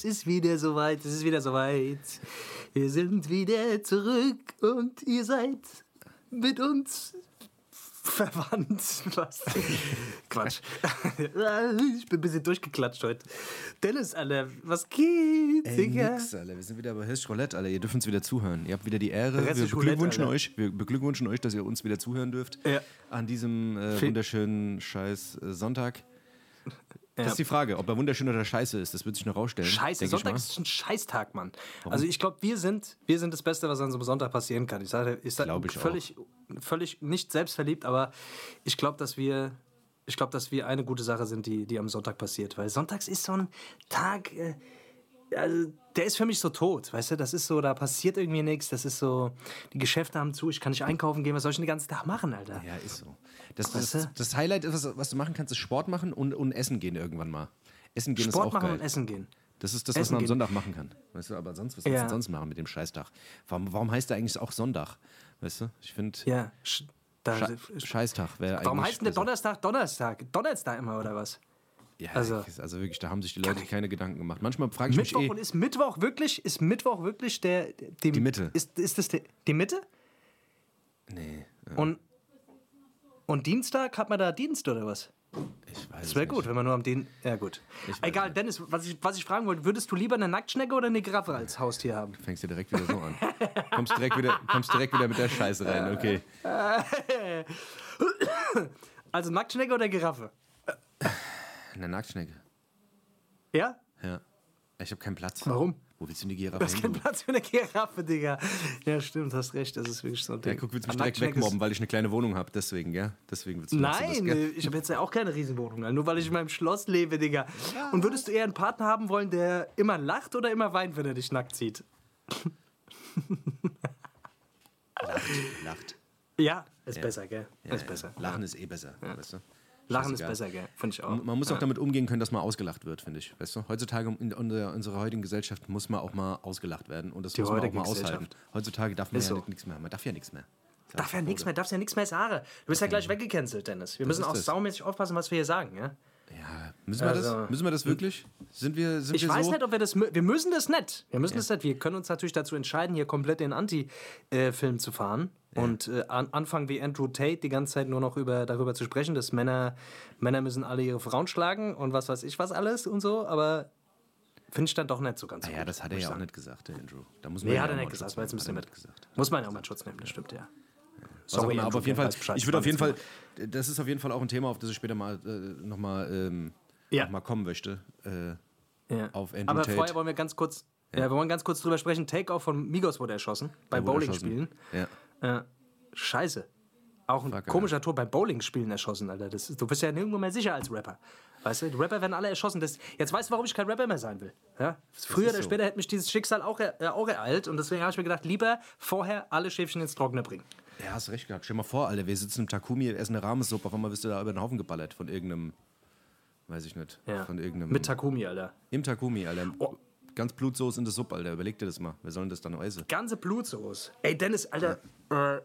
es ist wieder soweit, es ist wieder soweit. Wir sind wieder zurück und ihr seid mit uns verwandt. Was? Quatsch. ich bin ein bisschen durchgeklatscht heute. Dennis, Alter, was geht, Ey, Digga? nix, Alter. Wir sind wieder bei Hirsch Roulette, Alter. Ihr dürft uns wieder zuhören. Ihr habt wieder die Ehre. Wir beglückwünschen Roulette, euch, wir beglückwünschen euch, dass ihr uns wieder zuhören dürft. Ja. An diesem äh, wunderschönen Scheiß äh, Sonntag. Ja. Das ist die Frage, ob er wunderschön oder scheiße ist. Das wird sich noch rausstellen. Scheiße, Sonntag ist ein Scheißtag, Mann. Also ich glaube, wir sind, wir sind das Beste, was an so einem Sonntag passieren kann. Ich sage, ich sage völlig, völlig nicht selbstverliebt, aber ich glaube, dass wir, ich glaube, dass wir eine gute Sache sind, die, die am Sonntag passiert. Weil Sonntags ist so ein Tag, äh, also der ist für mich so tot, weißt du? Das ist so, da passiert irgendwie nichts. Das ist so, die Geschäfte haben zu, ich kann nicht einkaufen gehen. Was soll ich denn den ganzen Tag machen, Alter? Ja, ist so. Das, Weißt du? das Highlight, ist, was, was du machen kannst, ist Sport machen und, und essen gehen irgendwann mal. Essen gehen ist Sport auch machen geil. und essen gehen. Das ist das, was Essen man am gehen. Sonntag machen kann. Weißt du, aber sonst, was Ja. du sonst machen mit dem Scheißtag? Warum, warum heißt der eigentlich auch Sonntag? Weißt du, ich finde, Ja, sch- Scheißtag wäre eigentlich. warum heißt denn der. Donnerstag Donnerstag? Donnerstag immer oder was? Ja, Also- also, wirklich, da haben sich die Leute keine Gedanken gemacht. Manchmal frage ich Mittwoch mich eh. und ist Mittwoch wirklich, ist Mittwoch wirklich der, die, Die Mitte. Ist, ist das die, die Mitte? Nee, ja, Und, und Dienstag hat man da Dienst oder was? ich weiß Das wäre gut, wenn man nur am den. Ja, gut. Egal, nicht. Dennis, was ich, was ich fragen wollte, würdest du lieber eine Nacktschnecke oder eine Giraffe als Haustier haben? Fängst du direkt wieder so an. kommst, direkt wieder, kommst direkt wieder mit der Scheiße rein, okay. Also Nacktschnecke oder Giraffe? Eine Nacktschnecke. Ja? Ja. Ich habe keinen Platz. Warum? Wo willst du denn die Du Giraffe hast keinen? Platz für eine Giraffe, Digga. Ja, stimmt, hast recht. Das ist wirklich so ein Ja, Ding. guck, willst du mich direkt wegmobben, weil ich eine kleine Wohnung habe. Deswegen, gell? Deswegen willst du das, Nein, äh, ich habe jetzt ja auch keine Riesenwohnung, nur weil ich in meinem Schloss lebe, Digga. Und würdest du eher einen Partner haben wollen, der immer lacht oder immer weint, wenn er dich nackt sieht? Lacht, lacht. Ja, ist Ja. besser, gell? Ja, ist ja. besser. Lachen ist eh besser, weißt du? Lachen ist besser, gell? Finde ich auch. Man muss auch damit umgehen können, dass man ausgelacht wird, finde ich. Weißt du? Heutzutage in unserer, unserer heutigen Gesellschaft muss man auch mal ausgelacht werden und das Die muss man auch mal aushalten. Heutzutage darf man Ist ja so. nichts mehr. Man darf ja nichts mehr. Darf ja nichts mehr, darfst ja nichts mehr sagen. Du bist ja gleich weggecancelt, Dennis. Wir müssen ist auch das. saumäßig aufpassen, was wir hier sagen, ja? Ja, müssen wir, Also- das, müssen wir das wirklich? Sind wir, sind Ich wir weiß so? nicht, ob wir das. Wir müssen das nicht. Wir müssen das nicht. Wir können uns natürlich dazu entscheiden, hier komplett den Anti-Film zu fahren und äh, an, anfangen wie Andrew Tate die ganze Zeit nur noch über, darüber zu sprechen, dass Männer, Männer müssen alle ihre Frauen schlagen und was weiß ich was alles und so, aber finde ich dann doch nicht so ganz so Ah ja, gut, das hat er ja auch sagen. nicht gesagt, der Andrew. Da muss man Nee, ja hat er auch nicht mal gesagt, Schutz weil wir Hat er mit. gesagt. Muss man ja auch mal Schutz nehmen, das stimmt, ja. Auch immer, aber auf jeden Fall, ich würde auf jeden Fall, Bescheid. das ist auf jeden Fall auch ein Thema, auf das ich später mal äh, nochmal ähm, Ja. noch mal kommen möchte. Äh, Ja. auf Andrew Aber Tate. vorher wollen wir ganz kurz, ja. wir wollen ganz kurz drüber sprechen. Takeoff von Migos wurde erschossen bei Bowling-Spielen. Ja. Äh, scheiße. Auch ein Fuck, komischer Tod beim Bowling-Spielen erschossen, Alter. Das du bist ja nirgendwo mehr sicher als Rapper. Weißt du, die Rapper werden alle erschossen. Das, jetzt weißt du, warum ich kein Rapper mehr sein will. Ja? Früher ist oder so. später hätte mich dieses Schicksal auch, äh, auch ereilt. Und deswegen habe ich mir gedacht, lieber vorher alle Schäfchen ins Trockene bringen. Ja, hast recht gehabt. Stell mal vor, Alter, wir sitzen im Takumi, essen eine Rahmensuppe, auf einmal bist du da über den Haufen geballert von irgendeinem, weiß ich nicht, Ja. von irgendeinem... Mit Takumi, Alter. Im Takumi, Alter. Oh. Ganz Blutsoße in der Suppe, Alter. Überleg dir das mal. Wer soll denn das dann essen? Ganze Blutsoße. Ey, Dennis, Alter, äh,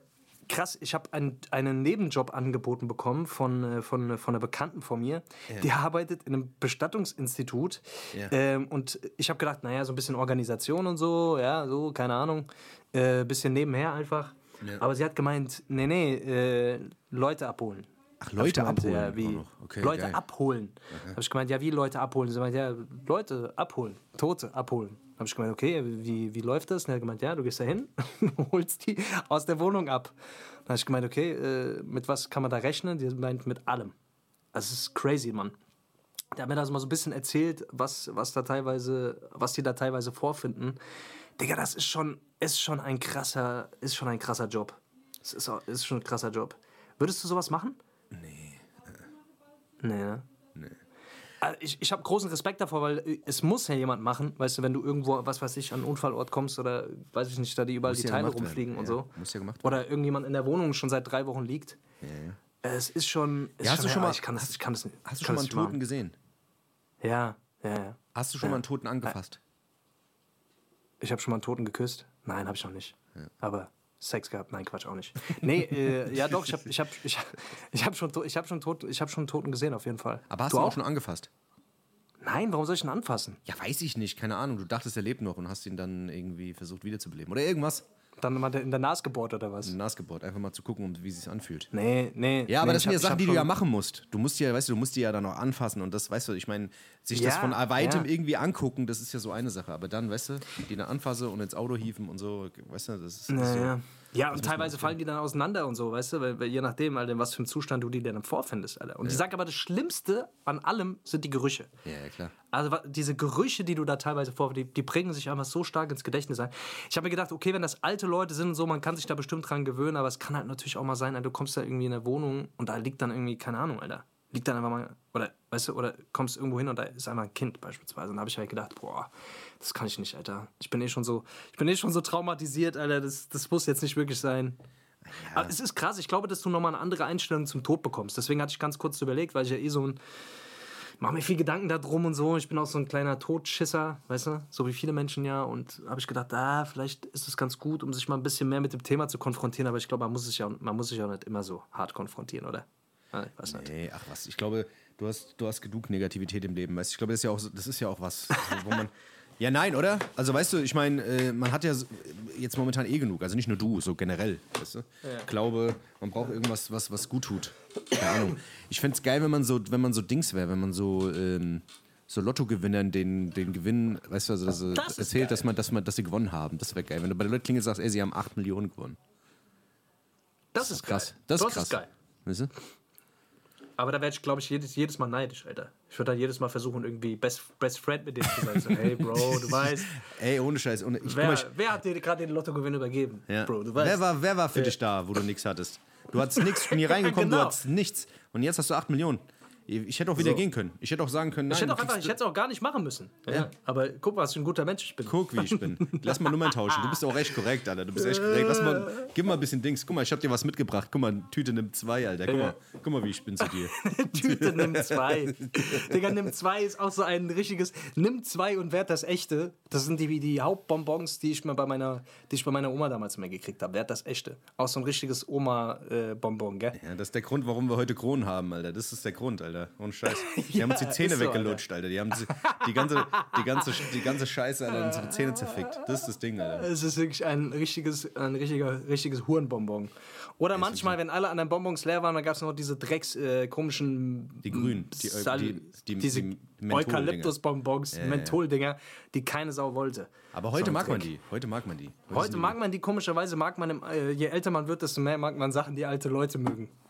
krass, ich habe einen, einen Nebenjob angeboten bekommen von, äh, von, von einer Bekannten von mir. Die arbeitet in einem Bestattungsinstitut. Ja. Ähm, und ich habe gedacht, naja, so ein bisschen Organisation und so, ja, so, keine Ahnung. Äh, bisschen nebenher einfach. Ja. Aber sie hat gemeint, nee, nee, äh, Leute abholen. Ach, Leute gemeint, abholen Ja, wie. Okay, Leute geil. abholen. Habe ich gemeint, ja, wie Leute abholen? Sie meint, ja, Leute abholen, Tote abholen. Habe ich gemeint, okay, wie, wie läuft das? Und er hat gemeint, ja, du gehst da hin, holst die aus der Wohnung ab. Dann habe ich gemeint, okay, äh, mit was kann man da rechnen? Die meint, mit allem. Das ist crazy, Mann. Der hat mir das mal so ein bisschen erzählt, was, was da teilweise, was die da teilweise vorfinden. Digga, das ist schon, ist schon ein krasser, ist schon ein krasser Job. Es ist, ist schon ein krasser Job. Würdest du sowas machen? Nee. Nee, ne? Also Ich, ich habe großen Respekt davor, weil äh, es muss ja jemand machen, weißt du, wenn du irgendwo, was weiß ich, an einen Unfallort kommst oder weiß ich nicht, da die überall Muss die ja Teile gemacht werden. rumfliegen und Ja, so. muss ja gemacht Oder irgendjemand in der Wohnung schon seit drei Wochen liegt. Ja, ja. Es ist schon. Ist Ja, hast du schon mal- Ich kann das, ich kann das nicht. Hast du schon mal einen Toten gesehen? machen. Ja, ja, ja. Hast du schon mal einen Toten angefasst? Ich habe schon mal einen Toten geküsst. Nein, habe ich noch nicht. Aber Sex gehabt? Nein, Quatsch, auch nicht. Nee, äh, ja doch, ich habe ich hab, ich hab, ich hab schon, ich hab schon, tot, ich hab schon einen Toten gesehen, auf jeden Fall. Aber hast du du auch? auch schon angefasst? Nein, warum soll ich ihn anfassen? Ja, weiß ich nicht, keine Ahnung. Du dachtest, er lebt noch und hast ihn dann irgendwie versucht wiederzubeleben. Oder irgendwas. Dann mal in der Nase gebohrt oder was? Nasgebohrt, einfach mal zu gucken, um- wie es sich anfühlt. Nee, nee. Ja, aber nee, das sind ja hab- Sachen, die du ja machen musst. Du musst ja, weißt du, du musst die ja dann auch anfassen und das, weißt du, ich meine, sich das Ja, von weitem ja. irgendwie angucken, das ist ja so eine Sache. Aber dann, weißt du, die dann anfasse und ins Auto hieven und so, weißt du, das ist, das ist so. Ja, ja und teilweise fallen die dann auseinander und so, weißt du, weil, weil je nachdem, Alter, in was für einem Zustand du die dann vorfindest, Alter. Und ich sag aber, das Schlimmste an allem sind die Gerüche. Ja, ja, klar. Also diese Gerüche, die du da teilweise vor, die, die prägen sich einfach so stark ins Gedächtnis ein. Ich habe mir gedacht, okay, wenn das alte Leute sind und so, man kann sich da bestimmt dran gewöhnen, aber es kann halt natürlich auch mal sein, Alter, du kommst da irgendwie in eine Wohnung und da liegt dann irgendwie, keine Ahnung, Alter. Liegt dann einfach mal, oder weißt du, oder kommst irgendwo hin und da ist einfach ein Kind beispielsweise. Und da habe ich halt gedacht, boah, das kann ich nicht, Alter. Ich bin eh schon so, ich bin eh schon so traumatisiert, Alter. Das, das muss jetzt nicht wirklich sein. Aber es ist krass, ich glaube, dass du nochmal eine andere Einstellung zum Tod bekommst. Deswegen hatte ich ganz kurz überlegt, weil ich ja eh so ein. Mach mir viel Gedanken darum und so. Ich bin auch so ein kleiner Todschisser, weißt du? So wie viele Menschen ja. Und habe ich gedacht, ah, vielleicht ist es ganz gut, um sich mal ein bisschen mehr mit dem Thema zu konfrontieren. Aber ich glaube, man muss sich ja, man muss sich ja nicht immer so hart konfrontieren, oder? Ah, Ich weiß nicht. Nee, ach was, ich glaube, du hast, du hast genug Negativität im Leben. Weißt? du. Ich glaube, das ist ja auch, das ist ja auch was, wo man. Ja, nein, oder? Also, weißt du, ich meine, äh, man hat ja jetzt momentan eh genug. Also nicht nur du, so generell. Weißt du? Ich glaube, man braucht irgendwas, was, was gut tut. Keine Ahnung. Ich fände es geil, wenn man so, wenn man so Dings wäre, wenn man so, ähm, so Lottogewinnern den, den Gewinn, weißt du, also, dass, Das ist erzählt, dass, man, dass, man, dass sie gewonnen haben. Das wäre geil. Wenn du bei den Leuten klingelst und sagst, ey, sie haben 8 Millionen gewonnen. Das ist Krass. geil. Das ist krass. geil. Weißt du? Aber da werde ich, glaube ich, jedes, jedes Mal neidisch, Alter. Ich würde dann jedes Mal versuchen, irgendwie Best, Best Friend mit dem zu sein. So, hey, Bro, du weißt. Ey, ohne Scheiß. Ohne, ich, Wer, mal, ich, wer hat dir gerade den Lottogewinn übergeben? Ja. Bro, du weißt. wer, war, wer war für dich da, wo du nichts hattest? Du hattest nichts, bin hier reingekommen, Genau. du hattest nichts. Und jetzt hast du 8 Millionen. Ich hätte auch wieder So. gehen können. Ich hätte auch sagen können, nein, Ich hätte auch einfach, ich hätte es auch gar nicht machen müssen. Ja. Aber guck, was für ein guter Mensch ich bin. Guck, wie ich bin. Lass mal Nummern tauschen. Du bist auch echt korrekt, Alter. Du bist echt korrekt. Lass mal, gib mal ein bisschen Dings. Guck mal, ich hab dir was mitgebracht. Guck mal, Tüte nimmt zwei, Alter. Guck mal, guck mal, wie ich bin zu dir. Tüte nimm zwei. Digga, nimm zwei ist auch so ein richtiges. Nimm zwei und werd das echte. Das sind die, die Hauptbonbons, die ich mir bei meiner, die ich bei meiner Oma damals immer gekriegt habe. Werd das echte. Auch so ein richtiges Oma-Bonbon, gell? Ja, das ist der Grund, warum wir heute Kronen haben, Alter. Das ist der Grund, Alter. Ohne Scheiß. Die haben uns die Zähne so, weggelutscht, Alter. Die haben die, die, ganze, die, ganze, die ganze Scheiße, Alter, unsere Zähne zerfickt. Das ist das Ding, Alter. Es ist wirklich ein richtiges, ein richtiger, richtiges Hurenbonbon. Oder manchmal, wenn alle anderen Bonbons leer waren, dann gab es noch diese Drecks äh, komischen. Die grünen, die- Sal- die- die- diese die Menthol-Dinger. Eukalyptus-Bonbons, Menthol-Dinger, die keine Sau wollte. Aber heute So mag man Dreck. die. Heute mag man die. Heute sind mag man die, komischerweise mag man, im, äh, je älter man wird, desto mehr mag man Sachen, die alte Leute mögen.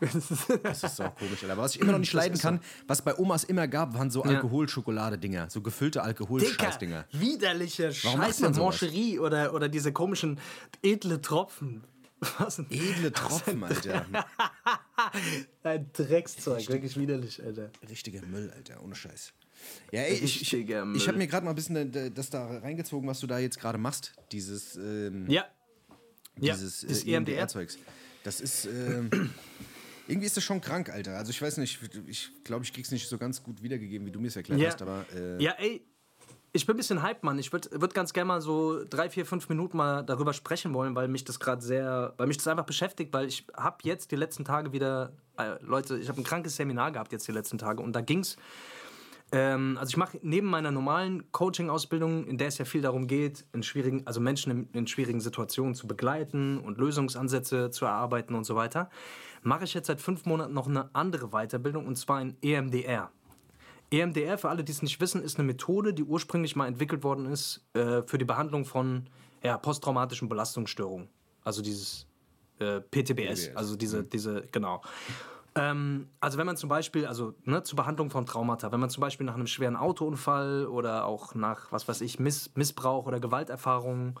Das ist auch komisch, Alter. Aber was ich immer noch nicht leiden kann, was bei Omas immer gab, waren so Alkoholschokolade-Dinger. So gefüllte Alkoholscheiß-Dinger. widerliche Warum Scheiße, man? Mancherie oder, oder diese komischen edle Tropfen. Was ein, Edle Tropfen, Alter. ein Dreckszeug, wirklich widerlich, Alter. Richtiger Müll, Alter. Ohne Scheiß. Ja, ey, ich, ich, ich habe mir gerade mal ein bisschen äh, das da reingezogen, was du da jetzt gerade machst. Dieses, ähm, Ja. Ja, dieses das äh, EMDR. EMDR-Zeugs. Das ist. Ähm, irgendwie ist das schon krank, Alter. Also ich weiß nicht, ich glaube, ich krieg's nicht so ganz gut wiedergegeben, wie du mir es erklärt Ja. hast, aber äh, Ja, ey, ich bin ein bisschen hype, Mann. Ich würde würd ganz gerne mal so drei, vier, fünf Minuten mal darüber sprechen wollen, weil mich das gerade sehr, weil mich das einfach beschäftigt, weil ich habe jetzt die letzten Tage wieder, äh, Leute, ich habe ein krankes Seminar gehabt jetzt die letzten Tage und da ging's ähm, also ich mache neben meiner normalen Coaching-Ausbildung, in der es ja viel darum geht, in schwierigen, also Menschen in, in schwierigen Situationen zu begleiten und Lösungsansätze zu erarbeiten und so weiter, mache ich jetzt seit fünf Monaten noch eine andere Weiterbildung und zwar in EMDR. EMDR, für alle, die es nicht wissen, ist eine Methode, die ursprünglich mal entwickelt worden ist äh, für die Behandlung von ja, posttraumatischen Belastungsstörungen. Also dieses äh, PTBS, PTBS, also diese, diese, genau. Ähm, also wenn man zum Beispiel, also ne, zur Behandlung von Traumata, wenn man zum Beispiel nach einem schweren Autounfall oder auch nach, was weiß ich, Miss, Missbrauch oder Gewalterfahrungen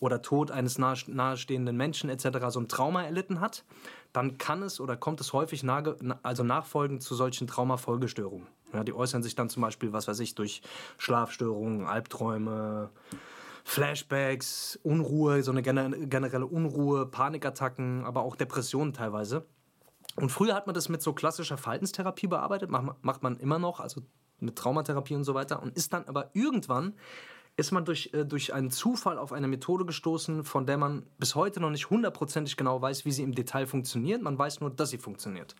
oder Tod eines nahe, nahestehenden Menschen etc. so ein Trauma erlitten hat, dann kann es oder kommt es häufig nage, na- also nachfolgend zu solchen Traumafolgestörungen. Ja, die äußern sich dann zum Beispiel, was weiß ich, durch Schlafstörungen, Albträume, Flashbacks, Unruhe, so eine gener- generelle Unruhe, Panikattacken, aber auch Depressionen teilweise. Und früher hat man das mit so klassischer Verhaltenstherapie bearbeitet, macht, macht man immer noch, also mit Traumatherapie und so weiter. Und ist dann aber irgendwann, ist man durch, äh, durch einen Zufall auf eine Methode gestoßen, von der man bis heute noch nicht hundertprozentig genau weiß, wie sie im Detail funktioniert. Man weiß nur, dass sie funktioniert.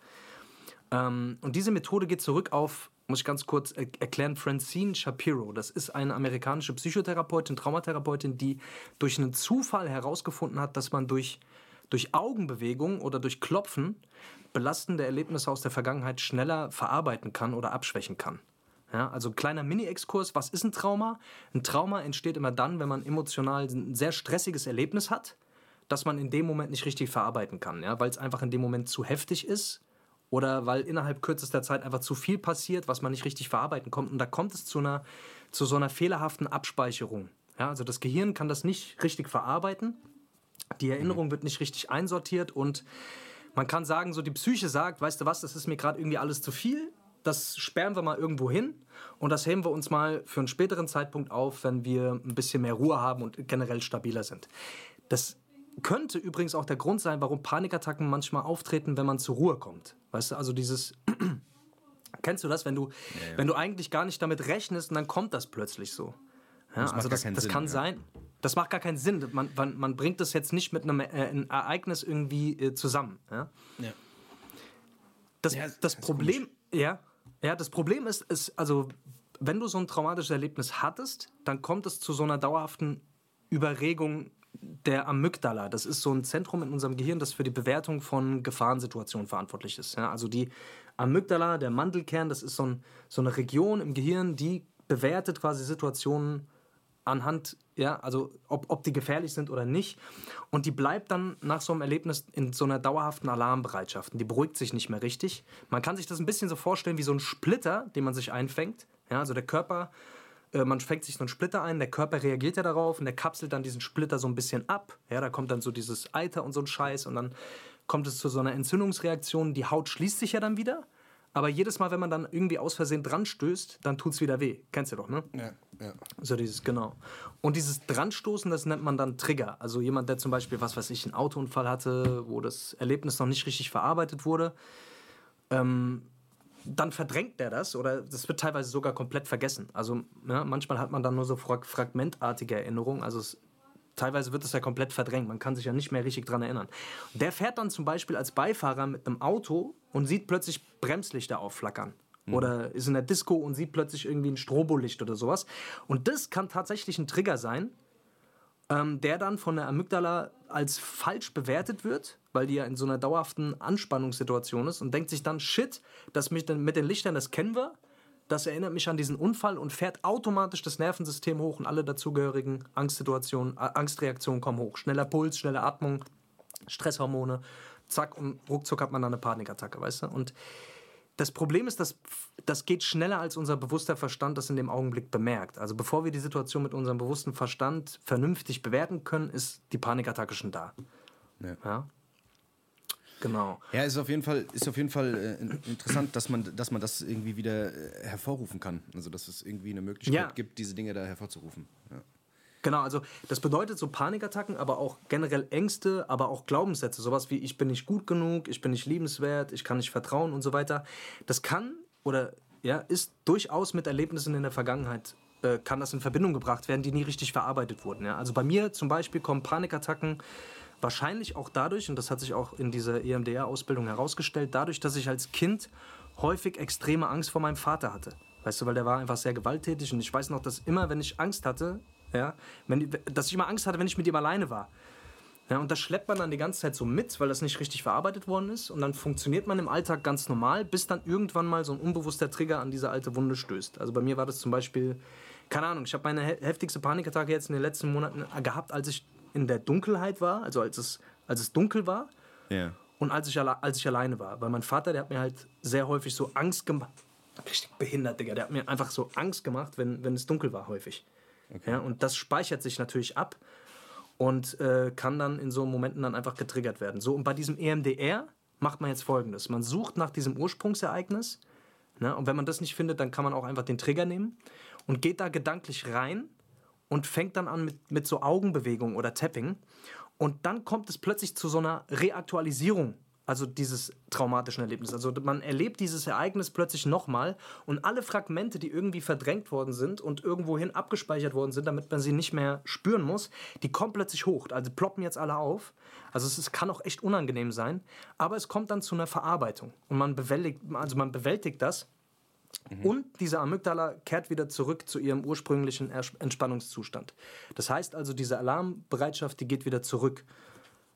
Ähm, und diese Methode geht zurück auf, muss ich ganz kurz er erklären, Francine Shapiro. Das ist eine amerikanische Psychotherapeutin, Traumatherapeutin, die durch einen Zufall herausgefunden hat, dass man durch, durch Augenbewegung oder durch Klopfen belastende Erlebnisse aus der Vergangenheit schneller verarbeiten kann oder abschwächen kann. Ja, also kleiner Mini-Exkurs, was ist ein Trauma? Ein Trauma entsteht immer dann, wenn man emotional ein sehr stressiges Erlebnis hat, das man in dem Moment nicht richtig verarbeiten kann, ja, weil es einfach in dem Moment zu heftig ist oder weil innerhalb kürzester Zeit einfach zu viel passiert, was man nicht richtig verarbeiten kommt. Und da kommt es zu, einer, zu so einer fehlerhaften Abspeicherung. Ja, also das Gehirn kann das nicht richtig verarbeiten, die Erinnerung wird nicht richtig einsortiert und man kann sagen, so die Psyche sagt, weißt du was, das ist mir gerade irgendwie alles zu viel, das sperren wir mal irgendwo hin und das heben wir uns mal für einen späteren Zeitpunkt auf, wenn wir ein bisschen mehr Ruhe haben und generell stabiler sind. Das könnte übrigens auch der Grund sein, warum Panikattacken manchmal auftreten, wenn man zur Ruhe kommt. Weißt du, also dieses Kennst du das, wenn du, ja, ja. wenn du eigentlich gar nicht damit rechnest und dann kommt das plötzlich so? Ja, das also das, das Sinn, kann sein. Das macht gar keinen Sinn. Man, man, man bringt das jetzt nicht mit einem, äh, einem Ereignis irgendwie äh, zusammen. Ja? Das, das, das Problem, ja, ja, das Problem ist, ist, also, wenn du so ein traumatisches Erlebnis hattest, dann kommt es zu so einer dauerhaften Überregung der Amygdala. Das ist so ein Zentrum in unserem Gehirn, das für die Bewertung von Gefahrensituationen verantwortlich ist. Ja, also die Amygdala, der Mandelkern, das ist so, ein, so eine Region im Gehirn, die bewertet quasi Situationen anhand, ja, also ob, ob die gefährlich sind oder nicht. Und die bleibt dann nach so einem Erlebnis in so einer dauerhaften Alarmbereitschaft. Und die beruhigt sich nicht mehr richtig. Man kann sich das ein bisschen so vorstellen wie so ein Splitter, den man sich einfängt. Ja, also der Körper, äh, man fängt sich so einen Splitter ein, der Körper reagiert ja darauf und der kapselt dann diesen Splitter so ein bisschen ab. Ja, da kommt dann so dieses Eiter und so ein Scheiß und dann kommt es zu so einer Entzündungsreaktion. Die Haut schließt sich ja dann wieder. Aber jedes Mal, wenn man dann irgendwie aus Versehen dran stößt, dann tut es wieder weh. Kennst du doch, ne? Ja, ja. So dieses, genau. Und dieses Dranstoßen, das nennt man dann Trigger. Also jemand, der zum Beispiel, was weiß ich, einen Autounfall hatte, wo das Erlebnis noch nicht richtig verarbeitet wurde, ähm, dann verdrängt der das oder das wird teilweise sogar komplett vergessen. Also ja, manchmal hat man dann nur so fragmentartige Erinnerungen. Also es teilweise wird es ja komplett verdrängt. Man kann sich ja nicht mehr richtig dran erinnern. Der fährt dann zum Beispiel als Beifahrer mit einem Auto und sieht plötzlich Bremslichter aufflackern. Mhm. Oder ist in der Disco und sieht plötzlich irgendwie ein Strobolicht oder sowas. Und das kann tatsächlich ein Trigger sein, ähm, der dann von der Amygdala als falsch bewertet wird, weil die ja in so einer dauerhaften Anspannungssituation ist und denkt sich dann, shit, das mit den, mit den Lichtern, das kennen wir, das erinnert mich an diesen Unfall und fährt automatisch das Nervensystem hoch und alle dazugehörigen Angstsituationen, äh, Angstreaktionen kommen hoch. Schneller Puls, schnelle Atmung, Stresshormone, zack, und ruckzuck hat man dann eine Panikattacke, weißt du? Und das Problem ist, dass das geht schneller, als unser bewusster Verstand das in dem Augenblick bemerkt. Also bevor wir die Situation mit unserem bewussten Verstand vernünftig bewerten können, ist die Panikattacke schon da. Ja. ja? Genau. Ja, ist auf jeden Fall, ist auf jeden Fall äh, interessant, dass man, dass man das irgendwie wieder äh, hervorrufen kann. Also dass es irgendwie eine Möglichkeit ja. gibt, diese Dinge da hervorzurufen. Ja. Genau, also das bedeutet so Panikattacken, aber auch generell Ängste, aber auch Glaubenssätze, sowas wie ich bin nicht gut genug, ich bin nicht liebenswert, ich kann nicht vertrauen und so weiter. Das kann oder ja, ist durchaus mit Erlebnissen in der Vergangenheit äh, kann das in Verbindung gebracht werden, die nie richtig verarbeitet wurden. Ja? Also bei mir zum Beispiel kommen Panikattacken Wahrscheinlich auch dadurch, und das hat sich auch in dieser EMDR-Ausbildung herausgestellt, dadurch, dass ich als Kind häufig extreme Angst vor meinem Vater hatte. Weißt du, weil der war einfach sehr gewalttätig und ich weiß noch, dass immer, wenn ich Angst hatte, ja, wenn, dass ich immer Angst hatte, wenn ich mit ihm alleine war. Ja, und das schleppt man dann die ganze Zeit so mit, weil das nicht richtig verarbeitet worden ist. Und dann funktioniert man im Alltag ganz normal, bis dann irgendwann mal so ein unbewusster Trigger an diese alte Wunde stößt. Also bei mir war das zum Beispiel, keine Ahnung, ich habe meine heftigste Panikattacke jetzt in den letzten Monaten gehabt, als ich in der Dunkelheit war, also als es, als es dunkel war. Ja. Und als ich, als ich alleine war. Weil mein Vater, der hat mir halt sehr häufig so Angst gemacht. Richtig behindert, Digga. Der hat mir einfach so Angst gemacht, wenn, wenn es dunkel war, häufig. Okay. Ja, und das speichert sich natürlich ab und äh, kann dann in so Momenten dann einfach getriggert werden. So, und bei diesem EMDR macht man jetzt folgendes: Man sucht nach diesem Ursprungsereignis. Ne, und wenn man das nicht findet, dann kann man auch einfach den Trigger nehmen und geht da gedanklich rein und fängt dann an mit, mit so Augenbewegungen oder Tapping. Und dann kommt es plötzlich zu so einer Reaktualisierung also dieses traumatische Erlebnis. Also man erlebt dieses Ereignis plötzlich nochmal und alle Fragmente, die irgendwie verdrängt worden sind und irgendwohin abgespeichert worden sind, damit man sie nicht mehr spüren muss, die kommen plötzlich hoch. Also ploppen jetzt alle auf. Also es ist, kann auch echt unangenehm sein, aber es kommt dann zu einer Verarbeitung und man bewältigt, also man bewältigt das. Und diese Amygdala kehrt wieder zurück zu ihrem ursprünglichen Entspannungszustand. Das heißt also, diese Alarmbereitschaft, die geht wieder zurück.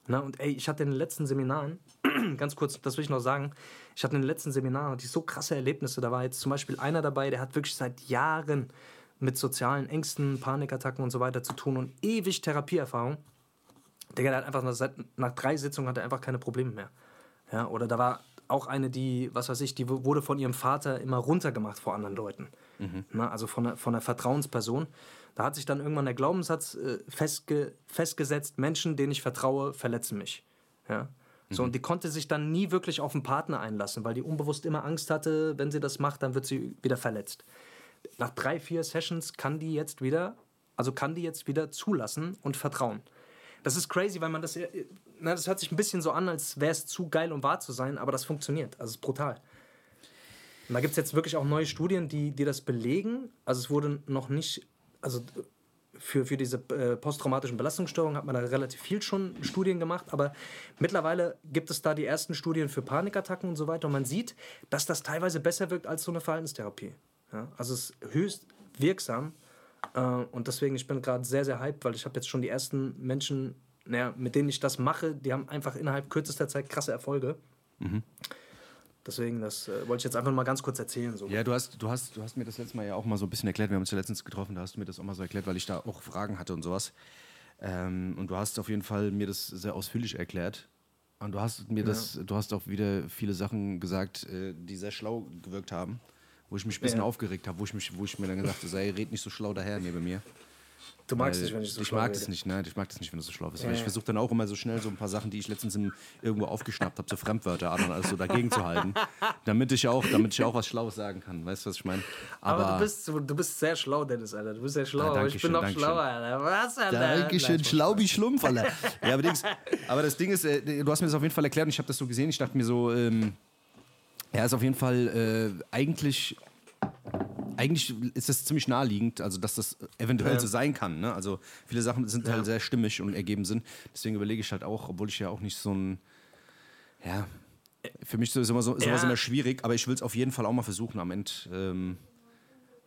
Na, und ey, ich hatte in den letzten Seminaren, ganz kurz, das will ich noch sagen, ich hatte in den letzten Seminaren die so krasse Erlebnisse. Da war jetzt zum Beispiel einer dabei, der hat wirklich seit Jahren mit sozialen Ängsten, Panikattacken und so weiter zu tun und ewig Therapieerfahrung. Der hat einfach nach, nach drei Sitzungen hat er einfach keine Probleme mehr. Ja, oder da war auch eine, die, was weiß ich, die wurde von ihrem Vater immer runtergemacht vor anderen Leuten. Mhm. Na, also von einer, von einer Vertrauensperson. Da hat sich dann irgendwann der Glaubenssatz äh, festge festgesetzt, Menschen, denen ich vertraue, verletzen mich. Ja? So, mhm. und die konnte sich dann nie wirklich auf einen Partner einlassen, weil die unbewusst immer Angst hatte, wenn sie das macht, dann wird sie wieder verletzt. Nach drei, vier Sessions kann die jetzt wieder, also kann die jetzt wieder zulassen und vertrauen. Das ist crazy, weil man das, äh, na, das hört sich ein bisschen so an, als wäre es zu geil, um wahr zu sein, aber das funktioniert. Also es ist brutal. Und da gibt es jetzt wirklich auch neue Studien, die, die das belegen. Also es wurde noch nicht also für, für diese äh, posttraumatischen Belastungsstörungen hat man da relativ viel schon Studien gemacht, aber mittlerweile gibt es da die ersten Studien für Panikattacken und so weiter und man sieht, dass das teilweise besser wirkt als so eine Verhaltenstherapie. Ja? Also es ist höchst wirksam äh, und deswegen, ich bin gerade sehr, sehr hyped, weil ich habe jetzt schon die ersten Menschen, naja, mit denen ich das mache, die haben einfach innerhalb kürzester Zeit krasse Erfolge. Mhm. Deswegen, das äh, wollte ich jetzt einfach mal ganz kurz erzählen. So. Ja, du hast, du, hast, du hast mir das letzte Mal ja auch mal so ein bisschen erklärt. Wir haben uns ja letztens getroffen, da hast du mir das auch mal so erklärt, weil ich da auch Fragen hatte und sowas. Ähm, und du hast auf jeden Fall mir das sehr ausführlich erklärt. Und du hast mir ja. das, du hast auch wieder viele Sachen gesagt, äh, die sehr schlau gewirkt haben, wo ich mich ein bisschen ja. aufgeregt habe, wo ich, mich, wo ich mir dann gesagt habe, sei, red nicht so schlau daher neben mir. Du magst es nicht, wenn ich so ich mag das nicht, ne? Ich mag das nicht, wenn du so schlau bist. Ja, ich versuche dann auch immer so schnell so ein paar Sachen, die ich letztens im, irgendwo aufgeschnappt habe, so Fremdwörter und alles so dagegen zu halten, damit ich auch, damit ich auch was Schlaues sagen kann. Weißt du, was ich meine? Aber, aber, du, bist, du bist sehr schlau, Dennis, Alter. Du bist sehr schlau, ja, aber ich bin noch schlauer, Alter. Was, Alter? Dankeschön, schlau wie Schlumpf, Alter. ja, aber, Dings, aber das Ding ist, äh, du hast mir das auf jeden Fall erklärt und ich habe das so gesehen. Ich dachte mir so, ähm, er ist auf jeden Fall äh, eigentlich eigentlich ist das ziemlich naheliegend, also dass das eventuell ja. so sein kann. Ne? Also viele Sachen sind ja. halt sehr stimmig und ergeben Sinn. Deswegen überlege ich halt auch, obwohl ich ja auch nicht so ein, ja, für mich ist es immer so, ist ja. immer schwierig, aber ich will es auf jeden Fall auch mal versuchen am Ende. Ähm,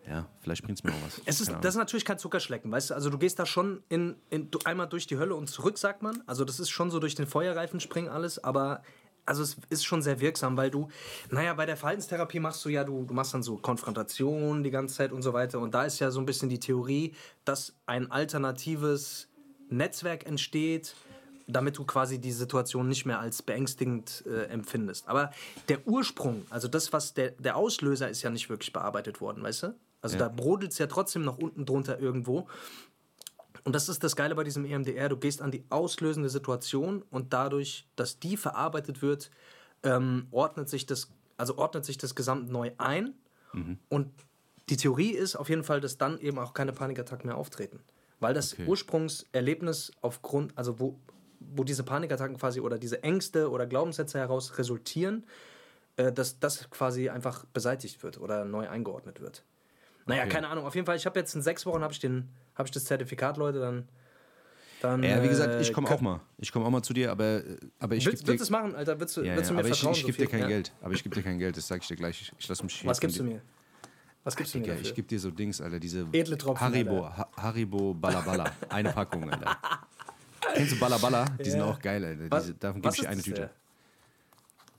ja, vielleicht bringt es mir auch was. Es ist, das ist natürlich kein Zuckerschlecken, weißt du? Also du gehst da schon in, in, einmal durch die Hölle und zurück, sagt man. Also das ist schon so durch den Feuerreifen springen alles, aber also es ist schon sehr wirksam, weil du, naja, bei der Verhaltenstherapie machst du ja, du, du machst dann so Konfrontationen die ganze Zeit und so weiter. Und da ist ja so ein bisschen die Theorie, dass ein alternatives Netzwerk entsteht, damit du quasi die Situation nicht mehr als beängstigend äh, empfindest. Aber der Ursprung, also das, was der, der Auslöser ist ja nicht wirklich bearbeitet worden, weißt du? Also ja. da brodelt es ja trotzdem noch unten drunter irgendwo. Und das ist das Geile bei diesem EMDR. Du gehst an die auslösende Situation und dadurch, dass die verarbeitet wird, ähm, ordnet sich das, also ordnet sich das Gesamt neu ein. Mhm. Und die Theorie ist auf jeden Fall, dass dann eben auch keine Panikattacken mehr auftreten. Weil das okay. Ursprungserlebnis aufgrund, also wo, wo diese Panikattacken quasi oder diese Ängste oder Glaubenssätze heraus resultieren, äh, dass das quasi einfach beseitigt wird oder neu eingeordnet wird. Naja, okay. keine Ahnung. Auf jeden Fall, ich habe jetzt in sechs Wochen habe ich, hab ich das Zertifikat, Leute, dann. Dann, ja, wie gesagt, ich komme auch mal. Ich komme auch mal zu dir, aber, aber ich Willst, willst du es machen, Alter? Willst du, ja, willst du mir aber vertrauen? Ich, ich gebe dir kein ja. Geld. Aber ich gebe dir kein Geld, das sage ich dir gleich. Ich, ich lasse mich Was gibst du mir? Was gibst du mir? Dafür? Ich gebe dir so Dings, Alter. Diese Edle Tropfen, Haribo, ha Haribo Balabala. Eine Packung, Alter. Kennst du Balabala? Die ja. sind auch geil, Alter. Diese, davon gebe ich dir eine Tüte.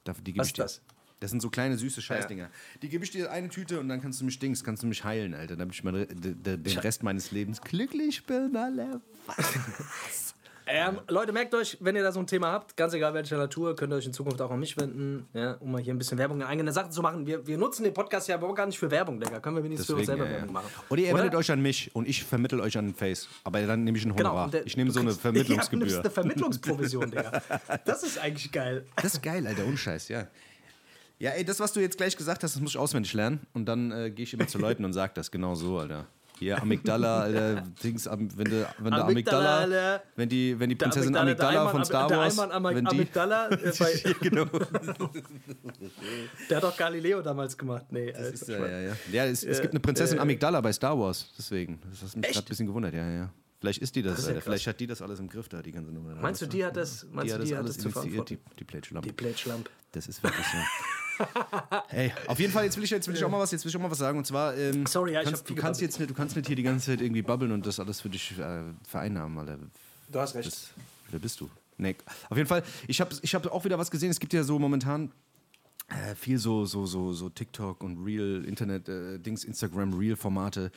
Davon, die gebe ich dir. Was ist das? Das sind so kleine süße Scheißdinger. Ja. Die gebe ich dir eine Tüte und dann kannst du mich dings, kannst du mich heilen, Alter. Damit ich mal den Rest meines Lebens glücklich bin. Ähm, Leute, merkt euch, wenn ihr da so ein Thema habt, ganz egal welcher Natur, könnt ihr euch in Zukunft auch an mich wenden, ja, um mal hier ein bisschen Werbung in eigene Sachen zu machen. Wir, wir nutzen den Podcast ja aber gar nicht für Werbung, Digga. Können wir wenigstens Deswegen, für uns selber ja, Werbung machen. Oder ihr wendet euch an mich und ich vermittel euch an den Face. Aber dann nehme ich einen genau, Honorar. Genau, der, ich nehme so eine Vermittlungsgebühr. Ja, eine Vermittlungsprovision, Digga. Das ist eigentlich geil. Das ist geil, Alter. Unscheiß, ja. Ja, ey, das, was du jetzt gleich gesagt hast, das muss ich auswendig lernen. Und dann äh, gehe ich immer zu Leuten und sage das genau so, Alter. Hier, Amygdala, Alter, Dings, wenn du, wenn du Amygdala, Amygdala, wenn die, wenn die Der Prinzessin Amygdala, der Amygdala von Star der Wars, Ayman Amag- wenn die, Amygdala, äh, bei, genau. der hat doch Galileo damals gemacht. Nee, äh, Ist, ja, ja, ja. ja es, es gibt eine Prinzessin äh, Amygdala bei Star Wars, deswegen. Das hat mich gerade ein bisschen gewundert, ja, ja. Vielleicht ist die das, ist ja. Vielleicht hat die das alles im Griff da, die ganze Nummer. Meinst du, die hat das, meinst die du, hat das die hat alles das zu initiiert, die, die Plätschlampe. Die Plätschlamp. Das ist wirklich so. Hey, auf jeden Fall, jetzt will ich, jetzt will ich auch mal was, jetzt will ich auch mal was sagen. Und zwar, ähm, Sorry, ja, ich kannst, viel du kannst gebabbelt. jetzt nicht, du kannst nicht hier die ganze Zeit irgendwie babbeln und das alles für dich äh, vereinnahmen, Alter. Du hast recht. Das, wer bist du? Nee. Auf jeden Fall, ich habe ich hab auch wieder was gesehen. Es gibt ja so momentan äh, viel so, so, so, so TikTok und Real, Internet, äh, Dings, Instagram, Real-Formate,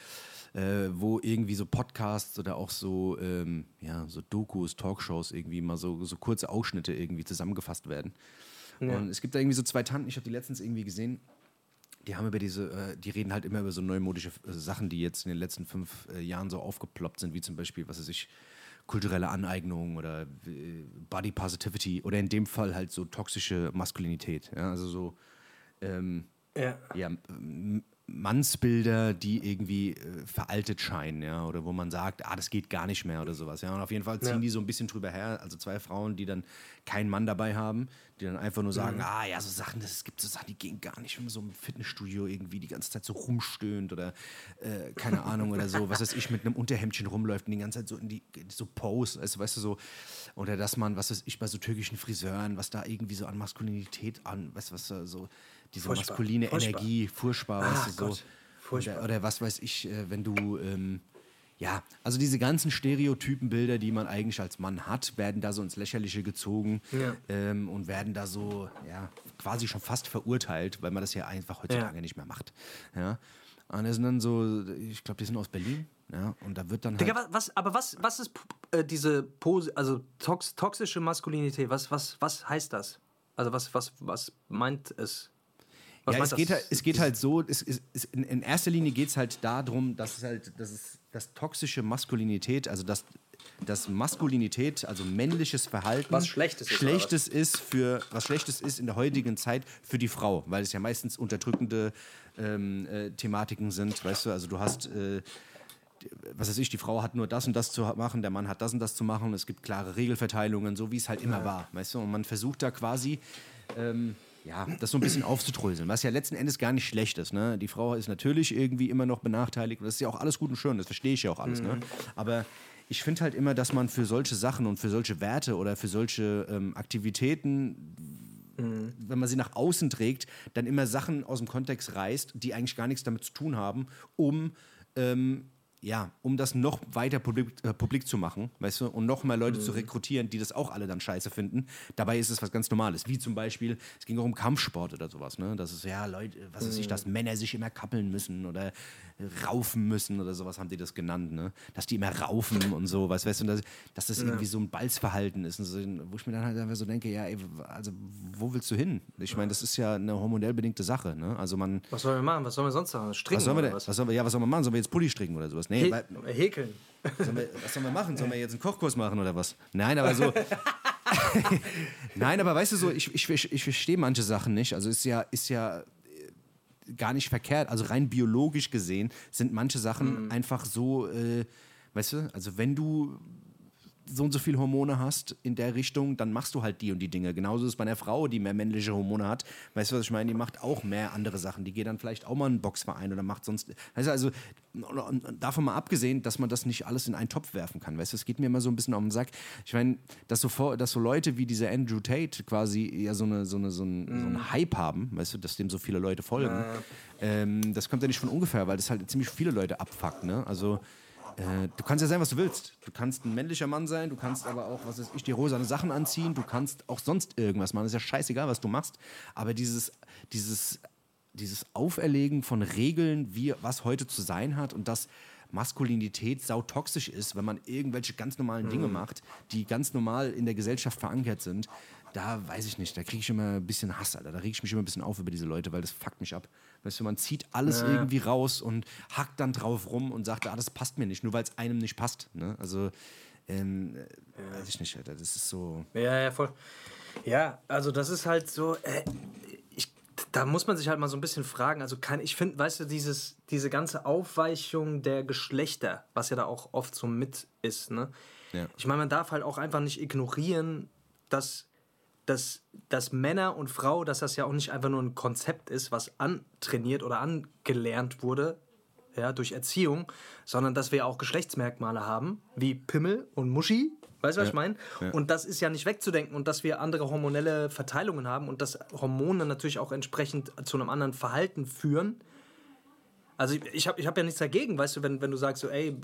äh, wo irgendwie so Podcasts oder auch so, ähm, ja, so Dokus, Talkshows irgendwie mal so, so kurze Ausschnitte irgendwie zusammengefasst werden. Und es gibt da irgendwie so zwei Tanten, ich habe die letztens irgendwie gesehen, die haben über diese, äh, die reden halt immer über so neumodische äh, Sachen, die jetzt in den letzten fünf äh, Jahren so aufgeploppt sind, wie zum Beispiel, was weiß ich, kulturelle Aneignung oder äh, Body Positivity oder in dem Fall halt so toxische Maskulinität. Ja? Also so, ähm, Ja. ja, Mannsbilder, die irgendwie äh, veraltet scheinen, ja, oder wo man sagt, ah, das geht gar nicht mehr oder sowas, ja. Und auf jeden Fall ziehen Ja. die so ein bisschen drüber her, also zwei Frauen, die dann keinen Mann dabei haben, die dann einfach nur sagen, ah, ja, so Sachen, das, es gibt so Sachen, die gehen gar nicht, wenn man so im Fitnessstudio irgendwie die ganze Zeit so rumstöhnt oder äh, keine Ahnung oder so, was weiß ich, mit einem Unterhemdchen rumläuft und die ganze Zeit so in die, so Pose, also, weißt du, so, oder dass man, was weiß ich, bei so türkischen Friseuren, was da irgendwie so an Maskulinität an, weißt du, was da so, diese Furchtbar. maskuline Furchtbar. Energie, furchtbar, Ah, weißt du, so. Furchtbar. Oder, oder was weiß ich, äh, wenn du, ähm, ja, also diese ganzen Stereotypenbilder, die man eigentlich als Mann hat, werden da so ins Lächerliche gezogen Ja. ähm, und werden da so, ja, quasi schon fast verurteilt, weil man das ja einfach heutzutage Ja. nicht mehr macht. Ja. Und das sind dann so, ich glaube, die sind aus Berlin, ja, und da wird dann halt, Digga, was, aber was, was ist äh, diese Pose, also tox, toxische Maskulinität? Was, was, was heißt das? Also was, was, was meint es? Was ja, es geht, halt, es geht halt so, es, es, es, in, in erster Linie geht es halt darum, dass es halt, dass es dass toxische Maskulinität, also dass, dass Maskulinität, also männliches Verhalten, Was Schlechtes Schlechtes ist für was Schlechtes ist in der heutigen Zeit für die Frau, weil es ja meistens unterdrückende ähm, äh, Thematiken sind, weißt du, also du hast äh, was weiß ich, die Frau hat nur das und das zu machen, der Mann hat das und das zu machen. Es gibt klare Regelverteilungen, so wie es halt immer war, weißt du. Und man versucht da quasi, ähm, ja, das so ein bisschen aufzudröseln, was ja letzten Endes gar nicht schlecht ist. Ne? Die Frau ist natürlich irgendwie immer noch benachteiligt und das ist ja auch alles gut und schön, das verstehe ich ja auch alles. Ne? Aber ich finde halt immer, dass man für solche Sachen und für solche Werte oder für solche ähm, Aktivitäten wenn man sie nach außen trägt, dann immer Sachen aus dem Kontext reißt, die eigentlich gar nichts damit zu tun haben, um ähm, ja, um das noch weiter publik, äh, publik zu machen, weißt du, und noch mehr Leute zu rekrutieren, die das auch alle dann scheiße finden. Dabei ist es was ganz Normales, wie zum Beispiel, es ging auch um Kampfsport oder sowas, ne, dass es, ja, Leute, was weiß ich, dass Männer sich immer kappeln müssen oder raufen müssen oder sowas haben die das genannt, ne, dass die immer raufen und so, weißt, weißt du, dass, dass das irgendwie so ein Balzverhalten ist, und so, wo ich mir dann halt einfach so denke, ja, ey, also, wo willst du hin? Ich meine, das ist ja eine hormonell bedingte Sache, ne, also man, Was sollen wir machen? Was sollen wir sonst machen? Stricken was sollen wir denn, was? was sollen wir, ja, was sollen wir machen? Sollen wir jetzt Pulli stricken oder sowas? Nee, He weil, häkeln. Sollen wir, was sollen wir machen? Sollen wir jetzt einen Kochkurs machen oder was? Nein, aber so. Nein, aber weißt du so, ich, ich, ich, ich verstehe manche Sachen nicht. Also ist ja, ist ja gar nicht verkehrt. Also rein biologisch gesehen sind manche Sachen einfach so, äh, weißt du, also wenn du so und so viel Hormone hast in der Richtung, dann machst du halt die und die Dinge. Genauso ist es bei einer Frau, die mehr männliche Hormone hat. Weißt du, was ich meine? Die macht auch mehr andere Sachen. Die geht dann vielleicht auch mal in einen Boxverein oder macht sonst. Weißt du, also davon mal abgesehen, dass man das nicht alles in einen Topf werfen kann. Weißt du, es geht mir immer so ein bisschen auf den Sack. Ich meine, dass so, dass so Leute wie dieser Andrew Tate quasi ja so, eine, so, eine, so, einen, so einen Hype haben, weißt du, dass dem so viele Leute folgen. Ähm, das kommt ja nicht von ungefähr, weil das halt ziemlich viele Leute abfuckt. Ne? Also äh, du kannst ja sein, was du willst. Du kannst ein männlicher Mann sein, du kannst aber auch, was weiß ich, die rosane Sachen anziehen, du kannst auch sonst irgendwas machen. ist ja scheißegal, was du machst. Aber dieses, dieses, dieses Auferlegen von Regeln, wie was heute zu sein hat und dass Maskulinität sautoxisch ist, wenn man irgendwelche ganz normalen Dinge macht, die ganz normal in der Gesellschaft verankert sind, da weiß ich nicht, da kriege ich immer ein bisschen Hass, Alter. Da reg ich mich immer ein bisschen auf über diese Leute, weil das fuckt mich ab. Weißt du, man zieht alles irgendwie raus und hackt dann drauf rum und sagt, ah, das passt mir nicht, nur weil es einem nicht passt. Ne? Also, ähm, äh, weiß ich nicht, Alter. Das ist so. Ja, ja, voll. Ja, also das ist halt so, äh, ich, da muss man sich halt mal so ein bisschen fragen. Also kann, ich finde, weißt du, dieses, diese ganze Aufweichung der Geschlechter, was ja da auch oft so mit ist, ne? Ja. Ich meine, man darf halt auch einfach nicht ignorieren, dass, dass, dass Männer und Frau, dass das ja auch nicht einfach nur ein Konzept ist, was antrainiert oder angelernt wurde, ja, durch Erziehung, sondern dass wir auch Geschlechtsmerkmale haben, wie Pimmel und Muschi. Weißt du, was ich meine? ja. Und das ist ja nicht wegzudenken und dass wir andere hormonelle Verteilungen haben und dass Hormone natürlich auch entsprechend zu einem anderen Verhalten führen. Also ich, ich habe ich hab ja nichts dagegen, weißt du, wenn, wenn du sagst so, ey,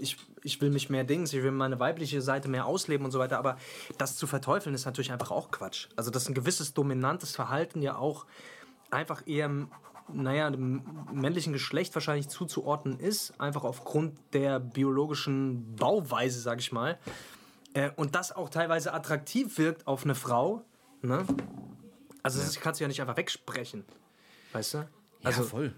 ich, ich will mich mehr Dings, ich will meine weibliche Seite mehr ausleben und so weiter, aber das zu verteufeln ist natürlich einfach auch Quatsch. Also dass ein gewisses dominantes Verhalten ja auch einfach eher, naja, dem männlichen Geschlecht wahrscheinlich zuzuordnen ist, einfach aufgrund der biologischen Bauweise, sag ich mal. Äh, und das auch teilweise attraktiv wirkt auf eine Frau, ne? Also das kannst du ja nicht einfach wegsprechen, weißt du? Also, ja, voll.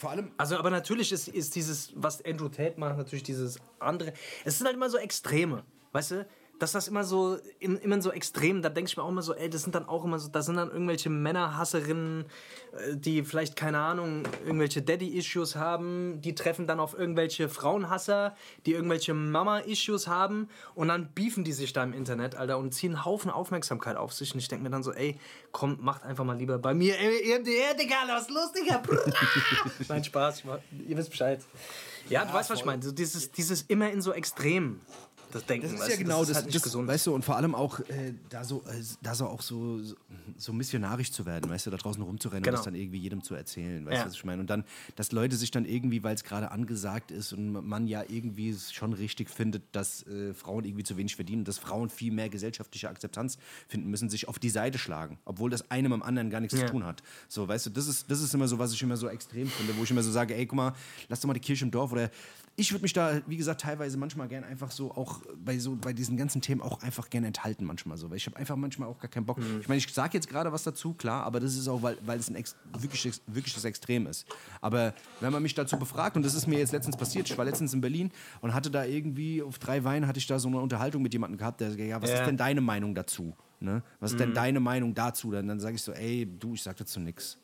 Vor allem, also, aber natürlich ist, ist dieses, was Andrew Tate macht, natürlich dieses andere. Es sind halt immer so Extreme, weißt du? Dass das immer so, in, immer so extrem, da denke ich mir auch immer so, ey, das sind dann auch immer so, da sind dann irgendwelche Männerhasserinnen, äh, die vielleicht, keine Ahnung, irgendwelche Daddy-Issues haben, die treffen dann auf irgendwelche Frauenhasser, die irgendwelche Mama-Issues haben und dann beefen die sich da im Internet, Alter, und ziehen einen Haufen Aufmerksamkeit auf sich. Und ich denke mir dann so, ey, komm, macht einfach mal lieber bei mir EMDR, Digga, was los, Digga? Nein, Spaß, ich mach, ihr wisst Bescheid. Ja, du weißt, was ich meine. So dieses, dieses immer in so Extrem. Das Denken, Das ist weißt ja genau das, ist halt nicht das gesund. weißt du, und vor allem auch äh, da so, äh, da so auch so, so, missionarisch zu werden, weißt du, da draußen rumzurennen Genau. und das dann irgendwie jedem zu erzählen, weißt Ja. du, was ich meine? Und dann, dass Leute sich dann irgendwie, weil es gerade angesagt ist und man ja irgendwie es schon richtig findet, dass äh, Frauen irgendwie zu wenig verdienen, dass Frauen viel mehr gesellschaftliche Akzeptanz finden müssen, sich auf die Seite schlagen, obwohl das eine mit dem anderen gar nichts Ja. zu tun hat. So, weißt du, das ist, das ist immer so, was ich immer so extrem finde, wo ich immer so sage, ey, guck mal, lass doch mal die Kirche im Dorf oder ich würde mich da, wie gesagt, teilweise manchmal gern einfach so auch bei so bei diesen ganzen Themen auch einfach gerne enthalten manchmal so, weil ich habe einfach manchmal auch gar keinen Bock. Ich meine, ich sage jetzt gerade was dazu, klar, aber das ist auch, weil, weil es ein ex, wirkliches, wirkliches Extrem ist. Aber wenn man mich dazu befragt, und das ist mir jetzt letztens passiert, ich war letztens in Berlin und hatte da irgendwie auf drei Weinen hatte ich da so eine Unterhaltung mit jemandem gehabt, der sagt, ja, was Ja. ist denn deine Meinung dazu? Ne? Was ist denn deine Meinung dazu? Dann, dann sage ich so, ey, du, ich sag dazu nichts.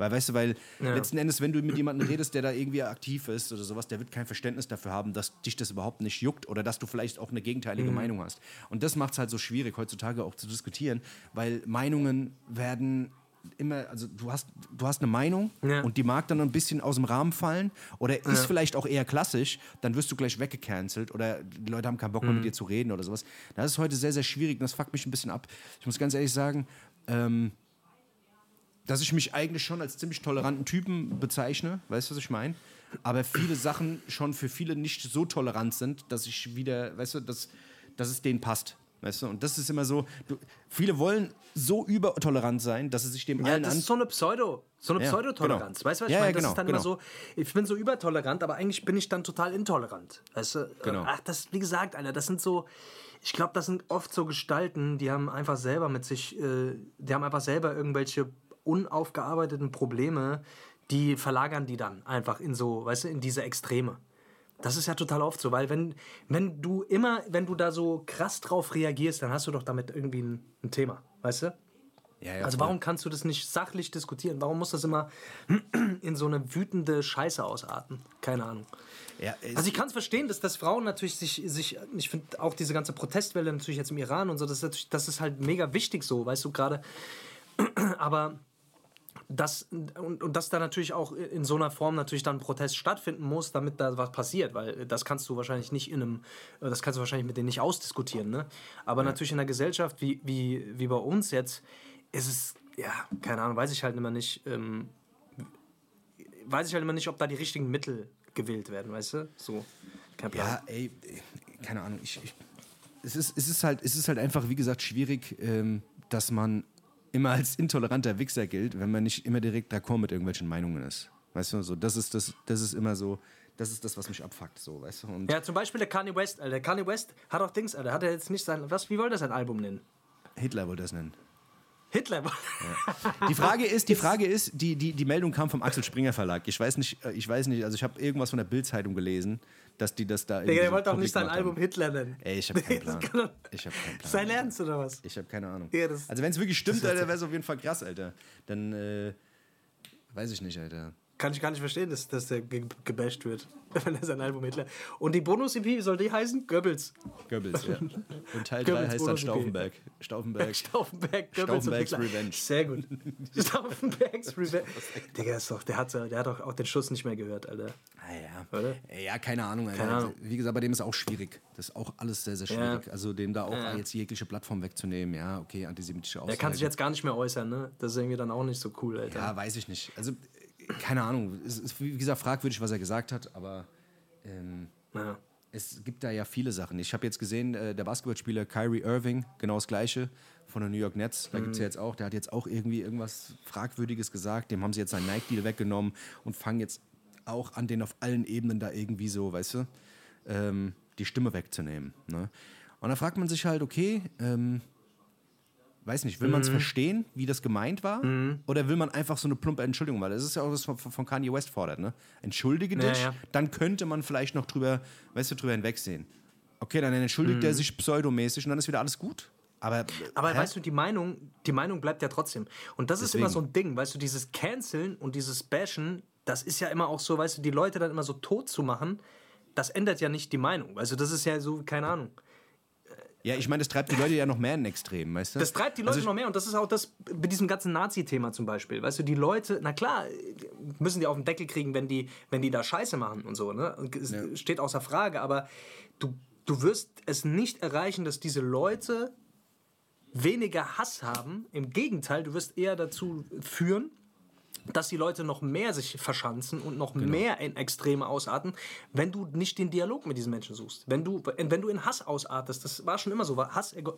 Weil, weißt du, weil letzten Endes, wenn du mit jemandem redest, der da irgendwie aktiv ist oder sowas, der wird kein Verständnis dafür haben, dass dich das überhaupt nicht juckt oder dass du vielleicht auch eine gegenteilige Meinung hast. Und das macht es halt so schwierig, heutzutage auch zu diskutieren, weil Meinungen werden immer, also du hast, du hast eine Meinung Ja. und die mag dann ein bisschen aus dem Rahmen fallen oder ist vielleicht auch eher klassisch, dann wirst du gleich weggecancelt oder die Leute haben keinen Bock mehr mit dir zu reden oder sowas. Das ist heute sehr, sehr schwierig und das fuckt mich ein bisschen ab. Ich muss ganz ehrlich sagen, ähm, dass ich mich eigentlich schon als ziemlich toleranten Typen bezeichne, weißt du, was ich meine? Aber viele Sachen schon für viele nicht so tolerant sind, dass ich wieder, weißt du, dass, dass es denen passt. Weißt du, und das ist immer so, du, viele wollen so übertolerant sein, dass sie sich dem Ja, allen das ist so eine Pseudo, so eine Ja, Pseudotoleranz. genau. Weißt du, was ich Ja, ja, meine? Das genau, ist dann genau. immer so, ich bin so übertolerant, aber eigentlich bin ich dann total intolerant. Weißt du? Genau. Ach, das, wie gesagt, Alter, das sind so, ich glaube, das sind oft so Gestalten, die haben einfach selber mit sich, äh, die haben einfach selber irgendwelche unaufgearbeiteten Probleme, die verlagern die dann einfach in so, weißt du, in diese Extreme. Das ist ja total oft so, weil wenn, wenn du immer, wenn du da so krass drauf reagierst, dann hast du doch damit irgendwie ein, ein Thema, weißt du? Ja, ja, Also warum kannst du das nicht sachlich diskutieren? Warum muss das immer in so eine wütende Scheiße ausarten? Keine Ahnung. Ja, Also ich kann es verstehen, dass, dass Frauen natürlich sich, sich ich finde auch diese ganze Protestwelle natürlich jetzt im Iran und so, das ist, natürlich, das ist halt mega wichtig so, weißt du, gerade. Aber das, und, und dass da natürlich auch in so einer Form natürlich dann Protest stattfinden muss, damit da was passiert, weil das kannst du wahrscheinlich nicht in einem, das kannst du wahrscheinlich mit denen nicht ausdiskutieren, ne? Aber natürlich in einer Gesellschaft wie, wie, wie bei uns jetzt, ist es, ja, keine Ahnung, weiß ich halt immer nicht, ähm, weiß ich halt immer nicht, ob da die richtigen Mittel gewählt werden, weißt du? So, kein Plan. Ja, ey, keine Ahnung. Ich, ich, es, ist, es, ist halt, es ist halt einfach, wie gesagt, schwierig, ähm, dass man immer als intoleranter Wichser gilt, wenn man nicht immer direkt d'accord mit irgendwelchen Meinungen ist. Weißt du, so, das ist, das, das ist immer so, das ist das, was mich abfuckt, so, weißt du. Und Ja, zum Beispiel der Kanye West, Alter. Der Kanye West hat auch Dings, Alter. Hat er jetzt nicht sein, was, wie wollte er sein Album nennen? Hitler wollte das nennen. Hitler. Die Frage ist, die Frage ist, die, die, die Meldung kam vom Axel Springer Verlag. Ich weiß nicht, äh, ich weiß nicht, also ich habe irgendwas von der Bild-Zeitung gelesen, dass die das da Digga, der wollte doch publik nicht sein Album. Hitler nennen. Ey, ich habe keinen Plan. Ich habe keinen Plan. Sein. Ernst oder was? Ich habe keine Ahnung. Ja, das- also wenn es wirklich stimmt, Alter, wäre es auf jeden Fall krass, Alter. Dann äh, weiß ich nicht, Alter. Kann ich gar nicht verstehen, dass, dass der ge gebasht wird, wenn er sein Album Hitler. Und die Bonus-EP, soll die heißen? Goebbels. Goebbels, ja. Und Teil 3 Goebbels heißt dann. Stauffenberg. Stauffenberg. Stauffenberg, Goebbels und Stauffenbergs Hitler. Revenge. Sehr gut. Stauffenbergs Revenge. Digga, ist doch, der, hat, der hat doch auch den Schuss nicht mehr gehört, Alter. Ah, ja. Oder? Ja, keine Ahnung. Alter. Keine Ahnung. Wie gesagt, bei dem ist auch schwierig. Das ist auch alles sehr, sehr Ja. schwierig. Also dem da auch jetzt jegliche Plattform wegzunehmen. Ja, okay, antisemitische Aussagen. Er kann sich jetzt gar nicht mehr äußern, ne? Das ist irgendwie dann auch nicht so cool, Alter. Ja, weiß ich nicht. Also, keine Ahnung. Es ist, wie gesagt, fragwürdig, was er gesagt hat, aber ähm, Ja. es gibt da ja viele Sachen. Ich habe jetzt gesehen, äh, der Basketballspieler Kyrie Irving, genau das Gleiche, von den New York Nets. Da gibt es ja jetzt auch, der hat jetzt auch irgendwie irgendwas Fragwürdiges gesagt. Dem haben sie jetzt seinen Nike-Deal weggenommen und fangen jetzt auch an, den auf allen Ebenen da irgendwie so, weißt du, ähm, die Stimme wegzunehmen. Ne? Und da fragt man sich halt, okay, ähm, weiß nicht, will man es verstehen, wie das gemeint war? Oder will man einfach so eine plumpe Entschuldigung? Weil das ist ja auch das von, von Kanye West fordert, ne? Entschuldige dich, dann könnte man vielleicht noch drüber, weißt du, drüber hinwegsehen. Okay, dann entschuldigt er sich pseudomäßig und dann ist wieder alles gut. Aber, Aber hä? weißt du, die Meinung, die Meinung bleibt ja trotzdem. Und das ist immer Deswegen. so ein Ding, weißt du, dieses Canceln und dieses Bashen, das ist ja immer auch so, weißt du, die Leute dann immer so tot zu machen, das ändert ja nicht die Meinung. Also das ist ja so, keine Ahnung. Ja, ich meine, das treibt die Leute ja noch mehr in den Extremen, weißt du? Das treibt die Leute Also noch mehr und das ist auch das mit diesem ganzen Nazi-Thema zum Beispiel. Weißt du, die Leute, na klar, müssen die auf den Deckel kriegen, wenn die, wenn die da Scheiße machen und so, ne? Es steht außer Frage, aber du, du wirst es nicht erreichen, dass diese Leute weniger Hass haben. Im Gegenteil, du wirst eher dazu führen, dass die Leute noch mehr sich verschanzen und noch mehr in Extreme ausarten, wenn du nicht den Dialog mit diesen Menschen suchst. Wenn du, wenn du in Hass ausartest, das war schon immer so, war Hass, Ego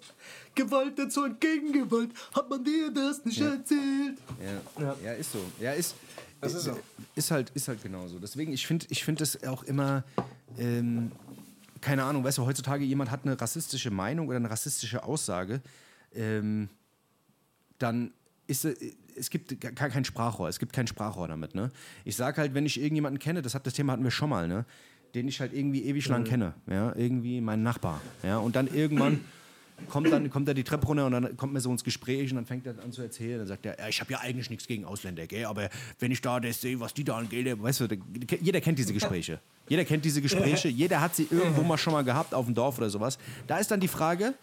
Gewalt erzeugt Gegengewalt, hat man dir das nicht erzählt? Ja. Ja. Ja. ist so. Ja, ist, Das ist so. ist halt, ist halt genauso. Deswegen, ich finde ich find das auch immer, ähm, keine Ahnung, weißt du, heutzutage jemand hat eine rassistische Meinung oder eine rassistische Aussage, ähm, dann ist äh, es gibt gar kein Sprachrohr, es gibt kein Sprachrohr damit, ne? Ich sage halt, wenn ich irgendjemanden kenne, das hat das Thema hatten wir schon mal, ne? Den ich halt irgendwie ewig lang kenne, ja, irgendwie mein Nachbar, ja, und dann irgendwann kommt dann kommt er die Treppe runter und dann kommt mir so ins Gespräch und dann fängt er an zu erzählen, dann sagt er, ja, ich habe ja eigentlich nichts gegen Ausländer, gell, aber wenn ich da das sehe, was die da angeht, weißt du, jeder kennt diese Gespräche. Jeder kennt diese Gespräche, jeder hat sie irgendwo mal schon mal gehabt auf dem Dorf oder sowas. Da ist dann die Frage,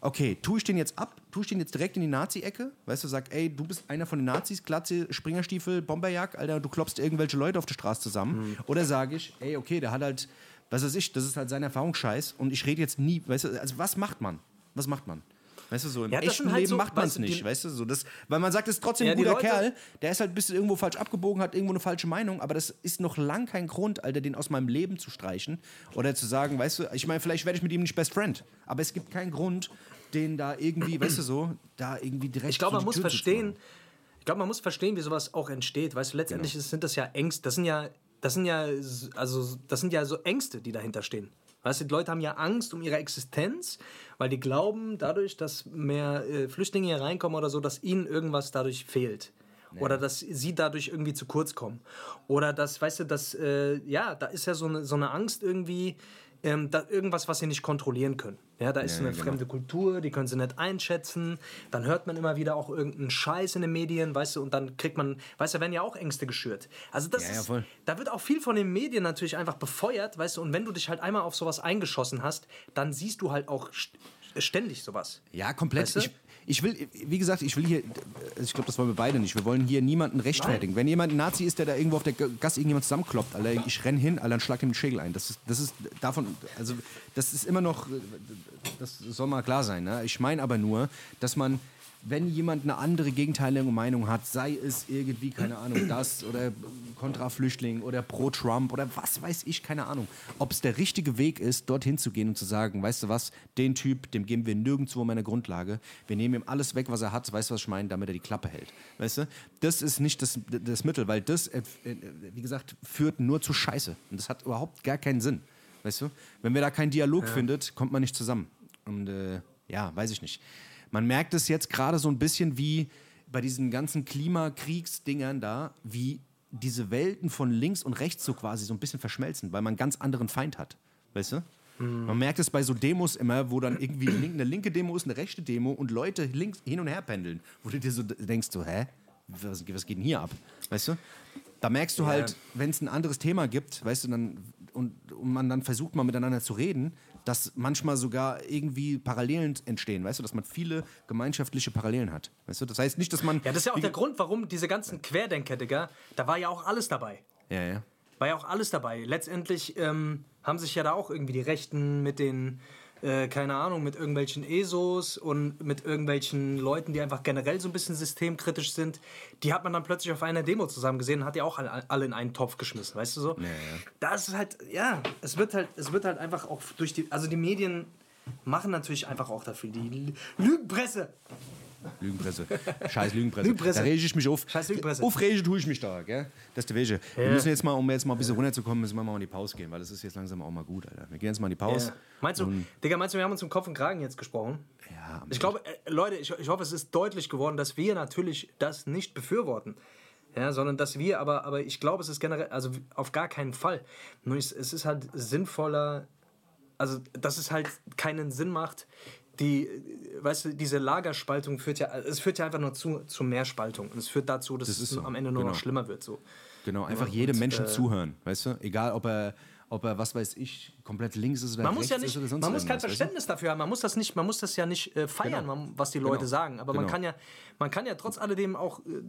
okay, tue ich den jetzt ab? Tue ich den jetzt direkt in die Nazi-Ecke? Weißt du, sag, ey, du bist einer von den Nazis, Glatze, Springerstiefel, Bomberjack, Alter, du klopfst irgendwelche Leute auf der Straße zusammen. Oder sage ich, ey, okay, der hat halt, was weiß ich, das ist halt sein Erfahrungsscheiß und ich rede jetzt nie, weißt du, also was macht man? Was macht man? Weißt du, so im Ja, echten halt Leben so, macht man es nicht, weißt du, so das, weil man sagt, es ist trotzdem Ja, ein guter Leute- Kerl, der ist halt ein bisschen irgendwo falsch abgebogen, hat irgendwo eine falsche Meinung, aber das ist noch lang kein Grund, Alter, den aus meinem Leben zu streichen oder zu sagen, weißt du, ich meine, vielleicht werde ich mit ihm nicht Best Friend, aber es gibt keinen Grund, den da irgendwie, weißt du so, da irgendwie direkt Ich glaube, man muss Tür zu verstehen, ich glaube, man muss verstehen, wie sowas auch entsteht. Weißt du, letztendlich Genau. sind das ja Ängste, das sind ja, das sind ja, also das sind ja so Ängste, die dahinter stehen. Weißt du, die Leute haben ja Angst um ihre Existenz, weil die glauben, dadurch, dass mehr äh, Flüchtlinge hier reinkommen oder so, dass ihnen irgendwas dadurch fehlt. Oder dass sie dadurch irgendwie zu kurz kommen. Oder dass, weißt du, dass, äh, ja, da ist ja so eine, so eine Angst irgendwie, ähm, da irgendwas, was sie nicht kontrollieren können. Ja, da ist Ja, eine genau. fremde Kultur, die können sie nicht einschätzen. Dann hört man immer wieder auch irgendeinen Scheiß in den Medien, weißt du, und dann kriegt man, weißt du, da werden ja auch Ängste geschürt. Also das Ja, ja, ist, voll. da wird auch viel von den Medien natürlich einfach befeuert, weißt du, und wenn du dich halt einmal auf sowas eingeschossen hast, dann siehst du halt auch st ständig sowas. Ja, komplett. Weißt du? ich, ich will, wie gesagt, ich will hier, ich glaube, das wollen wir beide nicht. Wir wollen hier niemanden rechtfertigen. Wenn jemand ein Nazi ist, der da irgendwo auf der Gasse irgendjemand zusammenkloppt, Alter, ich renn hin, Alter, und schlag ihm den Schädel ein. Das ist, das ist davon, also das ist immer noch, das soll mal klar sein. Ne? Ich meine aber nur, dass man, wenn jemand eine andere gegenteilige Meinung hat, sei es irgendwie, keine Ahnung, das oder kontra Flüchtling oder pro Trump oder was weiß ich, keine Ahnung, ob es der richtige Weg ist, dorthin zu gehen und zu sagen, weißt du was, den Typ, dem geben wir nirgendwo meine Grundlage, wir nehmen ihm alles weg, was er hat, weißt du, was ich meine, damit er die Klappe hält. Weißt du, das ist nicht das, das Mittel, weil das, äh, äh, wie gesagt, führt nur zu Scheiße und das hat überhaupt gar keinen Sinn. Weißt du, wenn wir da keinen Dialog findet, kommt man nicht zusammen. Und äh, ja, weiß ich nicht. Man merkt es jetzt gerade so ein bisschen wie bei diesen ganzen Klimakriegsdingern da, wie diese Welten von links und rechts so quasi so ein bisschen verschmelzen, weil man einen ganz anderen Feind hat. Weißt du? Man merkt es bei so Demos immer, wo dann irgendwie eine linke Demo ist, eine rechte Demo und Leute links hin und her pendeln, wo du dir so denkst, so, hä? Was, was geht denn hier ab? Weißt du? Da merkst du Ja. halt, wenn es ein anderes Thema gibt, weißt du, dann und, und man dann versucht mal miteinander zu reden, dass manchmal sogar irgendwie Parallelen entstehen, weißt du, dass man viele gemeinschaftliche Parallelen hat. Weißt du? Das heißt nicht, dass man. Ja, das ist ja auch der Grund, warum diese ganzen Querdenker, Digga, da war ja auch alles dabei. Ja, ja. War ja auch alles dabei. Letztendlich ähm, haben sich ja da auch irgendwie die Rechten mit den, äh, keine Ahnung, mit irgendwelchen ESOs und mit irgendwelchen Leuten, die einfach generell so ein bisschen systemkritisch sind, die hat man dann plötzlich auf einer Demo zusammen gesehen und hat die auch alle, in einen Topf geschmissen, weißt du so? ja. Da ist es halt, ja, es wird halt, es wird halt einfach auch durch die, also die Medien machen natürlich einfach auch dafür, die Lügenpresse. Lügenpresse. Scheiß Lügenpresse. Lügenpresse. Da rege ich mich auf. Scheiß Lügenpresse. Aufregen tue ich mich da, gell? Das ist der Wege. Wir müssen jetzt mal, um jetzt mal ein bisschen runterzukommen, müssen wir mal in die Pause gehen, weil das ist jetzt langsam auch mal gut, Alter. Wir gehen jetzt mal in die Pause. Ja. Meinst du, Digga, meinst du, wir haben uns im Kopf und Kragen jetzt gesprochen? Ja, Ich glaube, äh, Leute, ich, ich hoffe, es ist deutlich geworden, dass wir natürlich das nicht befürworten. Ja, sondern dass wir, aber, aber ich glaube, es ist generell, also auf gar keinen Fall. Nur es, es ist halt sinnvoller, also dass es halt keinen Sinn macht, die, weißt du, diese Lagerspaltung führt ja, es führt ja einfach nur zu, zu mehr Spaltung. Und es führt dazu, dass ist es so, am Ende nur genau. noch schlimmer wird. So. Genau, einfach Ja, jedem und, Menschen äh, zuhören, weißt du? Egal, ob er, ob er, was weiß ich, komplett links ist Man muss ja nicht, man muss kein irgendwas, weißt du? Verständnis dafür haben. Man muss das nicht, man muss das ja nicht äh, feiern, Genau. was die Leute Genau. sagen. Aber man Genau. kann ja, man kann ja trotz alledem auch äh,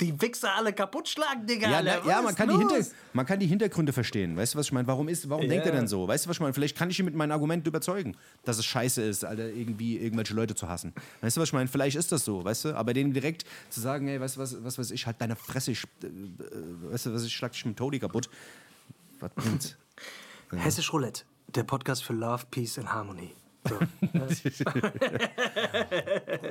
die Wichser alle kaputt schlagen, Digga. Ja, na, ja man, kann die Hinter, man kann die Hintergründe verstehen. Weißt du, was ich meine? Warum, ist, warum denkt er Ja. denn so? Weißt du, was ich meine? Vielleicht kann ich ihn mit meinen Argumenten überzeugen, dass es scheiße ist, Alter, irgendwie irgendwelche Leute zu hassen. Weißt du, was ich meine? Vielleicht ist das so, weißt du? Aber denen direkt zu sagen, ey, weißt du, was, was weiß ich, halt deine Fresse, ich, äh, äh, weißt du, was ich schlag dich mit Todi kaputt. Was bringt's? Hessisch Roulette, der Podcast für Love, Peace and Harmony. So.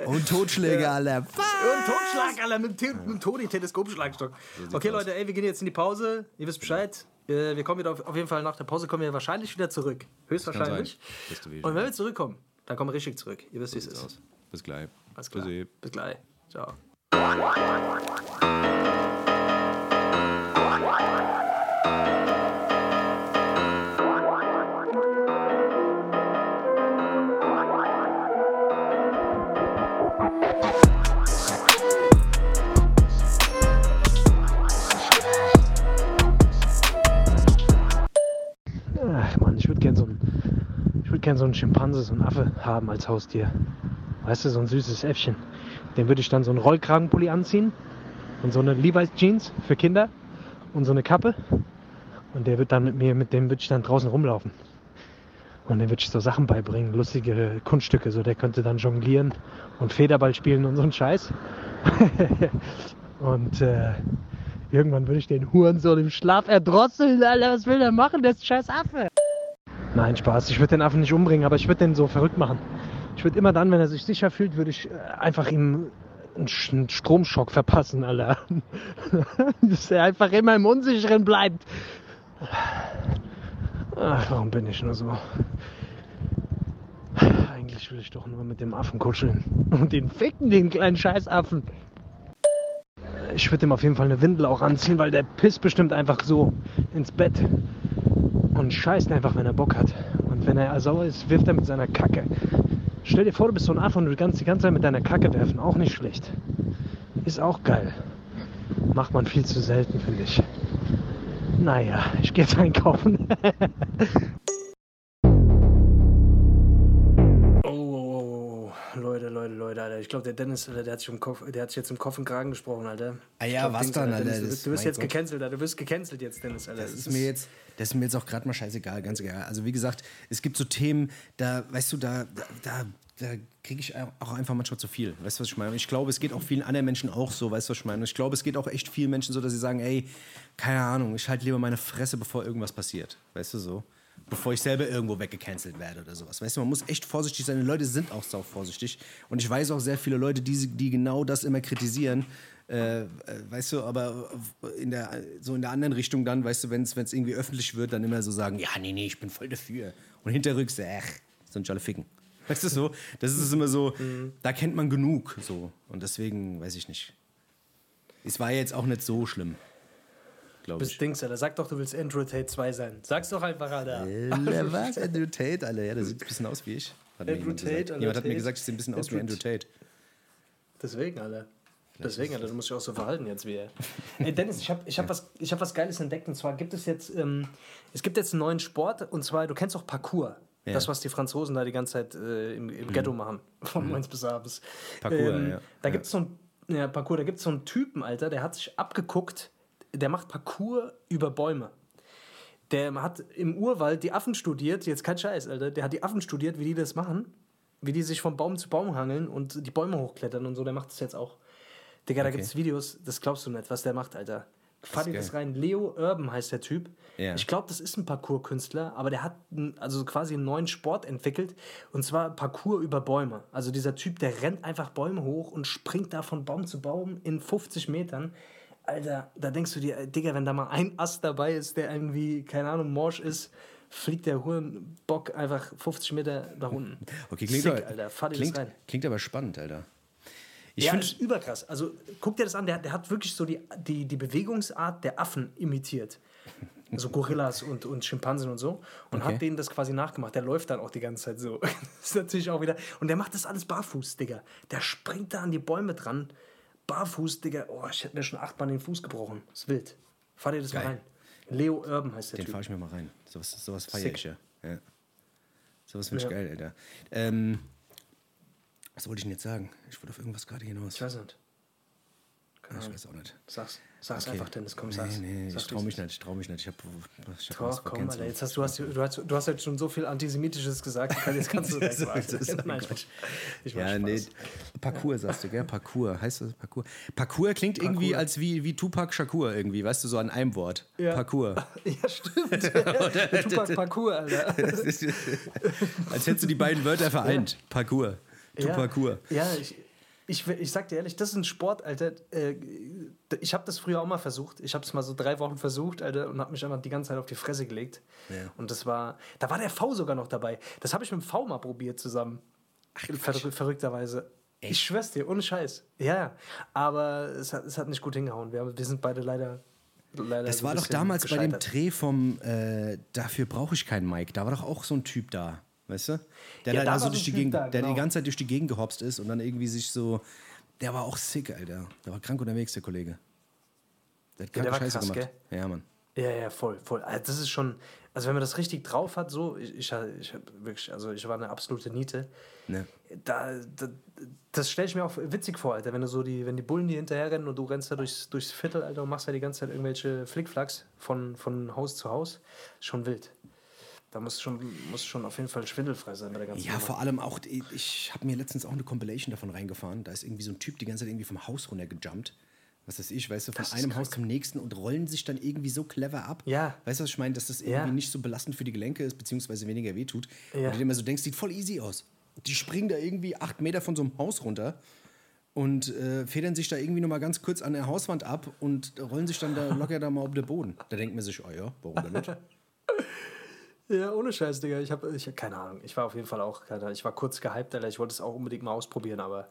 Und Totschläge, Alter. Und Totschlag, Alter, mit, dem- mit dem Todi-Teleskopschlagstock. Okay. Leute, ey, wir gehen jetzt in die Pause. Ihr wisst Bescheid. Wir kommen wieder auf, auf jeden Fall nach der Pause kommen wir wahrscheinlich wieder zurück. Höchstwahrscheinlich. Und wenn wir zurückkommen, dann kommen wir richtig zurück. Ihr wisst, wie es ist. aus. Bis gleich. Alles klar. Tschüssi. Bis gleich. Ciao. Gern so einen Schimpanse, so einen Affe haben als Haustier. Weißt du, so ein süßes Äffchen. Dem würde ich dann so einen Rollkragenpulli anziehen und so eine Levi's Jeans für Kinder und so eine Kappe. Und der wird dann mit mir, mit dem würde ich dann draußen rumlaufen. Und dem würde ich so Sachen beibringen, lustige Kunststücke. So, der könnte dann jonglieren und Federball spielen und so ein Scheiß. und äh, irgendwann würde ich den Hurensohn im Schlaf erdrosseln, Alter. Was will der machen, der scheiß Affe? Nein, Spaß. Ich würde den Affen nicht umbringen, aber ich würde den so verrückt machen. Ich würde immer dann, wenn er sich sicher fühlt, würde ich äh, einfach ihm einen Sch- einen Stromschock verpassen, Alter. Dass er einfach immer im Unsicheren bleibt. Ach, warum bin ich nur so? Eigentlich will ich doch nur mit dem Affen kuscheln. Und den ficken, den kleinen Scheißaffen. Ich würde ihm auf jeden Fall eine Windel auch anziehen, weil der pisst bestimmt einfach so ins Bett. Und scheißt einfach, wenn er Bock hat. Und wenn er sauer ist, wirft er mit seiner Kacke. Stell dir vor, du bist so ein Affe und du kannst die ganze Zeit mit deiner Kacke werfen. Auch nicht schlecht. Ist auch geil. Macht man viel zu selten, finde ich. Naja, ich gehe jetzt einkaufen. Oh, oh, oh, Leute, Leute, Leute, Alter. Ich glaube, der Dennis, Alter, der hat, sich um Kopf, der hat sich jetzt im Kopf und Kragen gesprochen, Alter. Ah ja, glaub, was Dings, dann, Alter, Alter, Dennis, Du das- bist, du bist mein jetzt Gott. gecancelt, Alter. Du wirst gecancelt jetzt, Dennis, Alter. Das ist mir jetzt, das ist mir jetzt auch gerade mal scheißegal, ganz egal. Also wie gesagt, es gibt so Themen, da, weißt du, da, da, da, kriege ich auch einfach manchmal zu viel. Weißt du, was ich meine? Und ich glaube, es geht auch vielen anderen Menschen auch so, weißt du, was ich meine? Und ich glaube, es geht auch echt vielen Menschen so, dass sie sagen, ey, keine Ahnung, ich halte lieber meine Fresse, bevor irgendwas passiert. Weißt du so? Bevor ich selber irgendwo weggecancelt werde oder sowas. Weißt du, man muss echt vorsichtig sein. Die Leute sind auch sau vorsichtig. Und ich weiß auch sehr viele Leute, die, die genau das immer kritisieren. Äh, äh, weißt du, aber in der, so in der anderen Richtung dann, weißt du, wenn es irgendwie öffentlich wird, dann immer so sagen, ja, nee, nee, ich bin voll dafür. Und hinterrücks, ach, schon alle ficken. Weißt du so? Das ist immer so, da kennt man genug so. Und deswegen, weiß ich nicht. Es war jetzt auch nicht so schlimm. Glaube Bis ich. Dings, Alter. Sag doch, du willst Andrew Tate 2 sein. Sag's doch einfach, Alter. Alter, was? Andrew Tate, Alter. Ja, der sieht ein bisschen aus wie ich. Andrew jemand Tate, gesagt. Jemand hat mir Tate. gesagt, ich sehe ein bisschen aus wie Andrew Andrew Tate. Deswegen, Alter. Deswegen, Alter, du musst dich auch so verhalten jetzt wie er. Ey, Dennis, ich habe ich hab was, ich hab was Geiles entdeckt. Und zwar gibt es jetzt, ähm, es gibt jetzt einen neuen Sport. Und zwar, du kennst auch Parkour. Ja. Das, was die Franzosen da die ganze Zeit äh, im, im Ghetto machen. Von morgens bis abends. Parkour, ähm, ja. Da Ja. gibt es so einen ja, Parkour, da gibt's so einen Typen, Alter, der hat sich abgeguckt, der macht Parkour über Bäume. Der hat im Urwald die Affen studiert, jetzt kein Scheiß, Alter. Der hat die Affen studiert, wie die das machen. Wie die sich von Baum zu Baum hangeln und die Bäume hochklettern und so. Der macht das jetzt auch. Digga, da Okay. gibt's Videos, das glaubst du nicht, was der macht, Alter. Fahr dir das rein. Leo Urban heißt der Typ. Ja. Ich glaube, das ist ein Parkour-Künstler, aber der hat also quasi einen neuen Sport entwickelt. Und zwar Parkour über Bäume. Also dieser Typ, der rennt einfach Bäume hoch und springt da von Baum zu Baum in 50 Metern. Alter, da denkst du dir, Digga, wenn da mal ein Ast dabei ist, der irgendwie, keine Ahnung, morsch ist, fliegt der Hurenbock einfach 50 Meter nach unten. Okay, klingt, Sick, aber, Alter. Fahr dir klingt, das rein. klingt aber spannend, Alter. Ich finde, ist überkrass. Also guck dir das an, der, der hat wirklich so die, die, die Bewegungsart der Affen imitiert. Also Gorillas und, und Schimpansen und so. Und Okay. hat denen das quasi nachgemacht. Der läuft dann auch die ganze Zeit so. Das ist natürlich auch wieder. Und der macht das alles barfuß, Digga. Der springt da an die Bäume dran. Barfuß, Digga. Oh, ich hätte mir schon achtmal den Fuß gebrochen. Das ist wild. Fahr dir das Geil. mal rein. Leo Urban heißt der den Typ. fahre ich mir mal rein. Sowas, sowas feiere ich ja. ja. Sowas finde ich Ja. geil, Alter. Ähm, was wollte ich denn jetzt sagen? Ich wollte auf irgendwas gerade hinaus. Ich weiß nicht. Keine Ich weiß auch nicht. Sag's, sag's Okay. einfach, Dennis. Komm, sag's. Nee, nee, Sag's, ich es mich nicht, ich traue mich nicht. Ich habe ich hab vor komm. Alter, jetzt hast du, hast, du, hast, du hast jetzt schon so viel Antisemitisches gesagt, jetzt kannst du Das wegwarten. Nein, ich mach, ich Ja, Spaß. nee. Parcours sagst du, gell? Parcours. Heißt das Parcours? Parcours klingt irgendwie Parkour. als wie, wie Tupac Shakur irgendwie, weißt du, so an einem Wort. Ja. Parcours. Ja, stimmt. Tupac Parkour, Alter. als hättest du die beiden Wörter vereint. Parcours. Ja, Tupacours. ja ich, ich, ich sag dir ehrlich, das ist ein Sport, Alter. Äh, Ich habe das früher auch mal versucht. Ich habe es mal so drei Wochen versucht, Alter, und habe mich einfach die ganze Zeit auf die Fresse gelegt. Ja. Und das war, da war der V sogar noch dabei. Das habe ich mit dem V mal probiert zusammen. Ver verrückterweise. Ich schwör's dir, ohne Scheiß. Ja, ja. Aber es hat, es hat nicht gut hingehauen. Wir, haben- wir sind beide leider. leider Das war doch damals bei dem. Dreh vom äh, Dafür brauche ich keinen Mike. Da war doch auch so ein Typ da, weißt du? Der Ja, da, da so durch die Gegend, da, der die genau. ganze Zeit durch die Gegend gehopst ist und dann irgendwie sich so. Der war auch sick, Alter. Der war krank unterwegs, der Kollege. Der hat Ja, kranke war Scheiße krass, gemacht. Ja, Mann. Ja, ja, voll, voll. Also das ist schon, also wenn man das richtig drauf hat, so, ich, ich, ich wirklich, also ich war eine absolute Niete. Ne. Da, da, das stelle ich mir auch witzig vor, Alter, wenn du so die, wenn die Bullen dir hinterherrennen und du rennst da durchs, durchs Viertel, Alter, und machst da die ganze Zeit irgendwelche Flickflacks von, von Haus zu Haus. Schon wild. Da muss schon, muss schon auf jeden Fall schwindelfrei sein bei der ganzen Ja, Nummer. vor allem auch, ich habe mir letztens auch eine Compilation davon reingefahren. Da ist irgendwie so ein Typ die ganze Zeit irgendwie vom Haus runtergejumpt. Was weiß ich, weißt du, von einem krank. Haus zum nächsten und rollen sich dann irgendwie so clever ab. Ja. Weißt du, was ich meine? Dass das irgendwie Ja. nicht so belastend für die Gelenke ist, beziehungsweise weniger wehtut. Ja. Und du dir immer so denkst, sieht voll easy aus. Die springen da irgendwie acht Meter von so einem Haus runter und äh, federn sich da irgendwie nochmal ganz kurz an der Hauswand ab und rollen sich dann da locker da mal auf den Boden. Da denkt man sich, oh ja, warum denn nicht? Ja, ohne Scheiß, Digga. Ich habe ich hab keine Ahnung. Ich war auf jeden Fall auch, keine, ich war kurz gehypt, Alter. Ich wollte es auch unbedingt mal ausprobieren, aber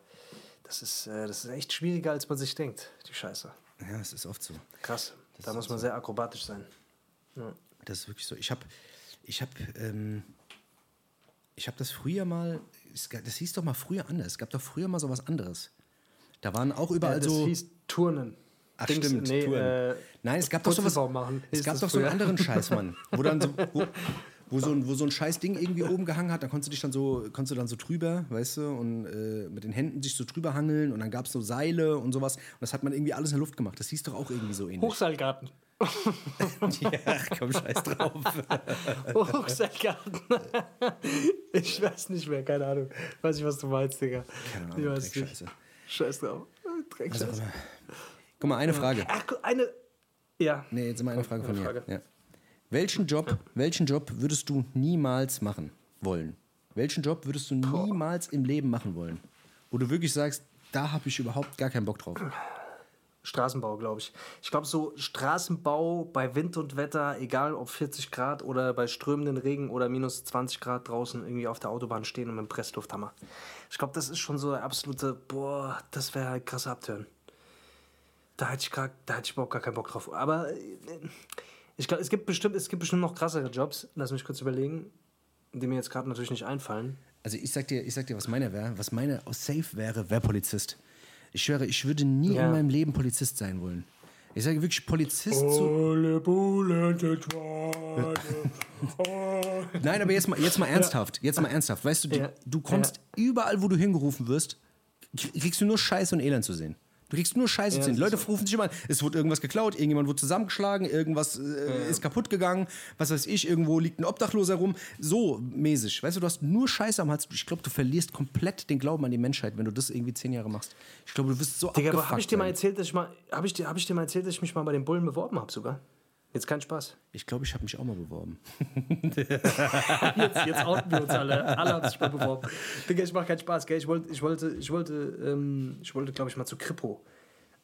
das ist, äh, das ist echt schwieriger, als man sich denkt, die Scheiße. Ja, es ist oft so. Krass. da muss man sehr akrobatisch sein. Das ist wirklich so. Ich habe, ich habe, ähm, ich habe das früher mal, das hieß doch mal früher anders. Es gab doch früher mal so was anderes. Da waren auch überall Ja, das so. hieß Turnen. Ach Dings- stimmt, nee, Touren. Äh, Nein, es gab doch sowas. Purzelbaum machen, Es gab doch so einen anderen Scheiß, Mann. Wo dann so, wo, wo so ein, wo so ein scheiß Ding irgendwie oben gehangen hat, da konntest du dich dann so, konntest du dann so drüber, weißt du, und äh, mit den Händen sich so drüber hangeln und dann gab es so Seile und sowas. Und das hat man irgendwie alles in der Luft gemacht. Das hieß doch auch irgendwie so ähnlich. Hochseilgarten. ja, komm, scheiß drauf. Hochseilgarten. ich weiß nicht mehr, keine Ahnung. Weiß nicht, was du meinst, Digga. Keine Ich Ahnung, weiß nicht. Dreckscheiße. Scheiß drauf. Dreckscheiße. Guck mal, eine Frage. Ach, eine. Ja. Nee, jetzt mal eine Frage von eine mir. Ja. Welchen Job, welchen Job würdest du niemals machen wollen? Welchen Job würdest du niemals im Leben machen wollen? Wo du wirklich sagst, da habe ich überhaupt gar keinen Bock drauf. Straßenbau, glaube ich. Ich glaube, so Straßenbau bei Wind und Wetter, egal ob 40 Grad oder bei strömenden Regen oder minus 20 Grad draußen irgendwie auf der Autobahn stehen und mit dem Presslufthammer. Ich glaube, das ist schon so der absolute, boah, das wäre halt krasser Abtören. Da hätte ich, gar, da hätte ich überhaupt gar keinen Bock drauf. Aber äh, ich glaube, es gibt bestimmt, es gibt bestimmt noch krassere Jobs. Lass mich kurz überlegen, die mir jetzt gerade natürlich nicht einfallen. Also ich sag dir, ich sag dir, was meiner wäre. Was meiner safe wäre, wäre Polizist. Ich schwöre, ich würde nie Ja. in meinem Leben Polizist sein wollen. Ich sage wirklich Polizist zu. Bullen Nein, aber jetzt mal, jetzt mal ernsthaft. Jetzt mal ernsthaft. Weißt du, Ja. du kommst überall, wo du hingerufen wirst, kriegst du nur Scheiße und Elend zu sehen. Du kriegst nur Scheiße zu sehen. das Leute ist rufen sich immer an, es wurde irgendwas geklaut, irgendjemand wurde zusammengeschlagen, irgendwas äh, ist kaputt gegangen, was weiß ich, irgendwo liegt ein Obdachloser rum. So mäßig. Weißt du, du hast nur Scheiße am Hals. Ich glaube, du verlierst komplett den Glauben an die Menschheit, wenn du das irgendwie zehn Jahre machst. Ich glaube, du wirst so Digga, aber abgefuckt habe ich dir mal sein. erzählt, dass ich mal, habe ich dir, habe ich dir mal erzählt, dass ich mich mal bei den Bullen beworben habe sogar? Jetzt kein Spaß. Ich glaube, ich habe mich auch mal beworben. Jetzt, jetzt outen wir uns alle. Alle haben sich mal beworben. Digga, ich mache keinen Spaß, gell? Ich wollte, ich wollte, ich wollte, ähm, ich wollte, glaube ich, mal zu Kripo.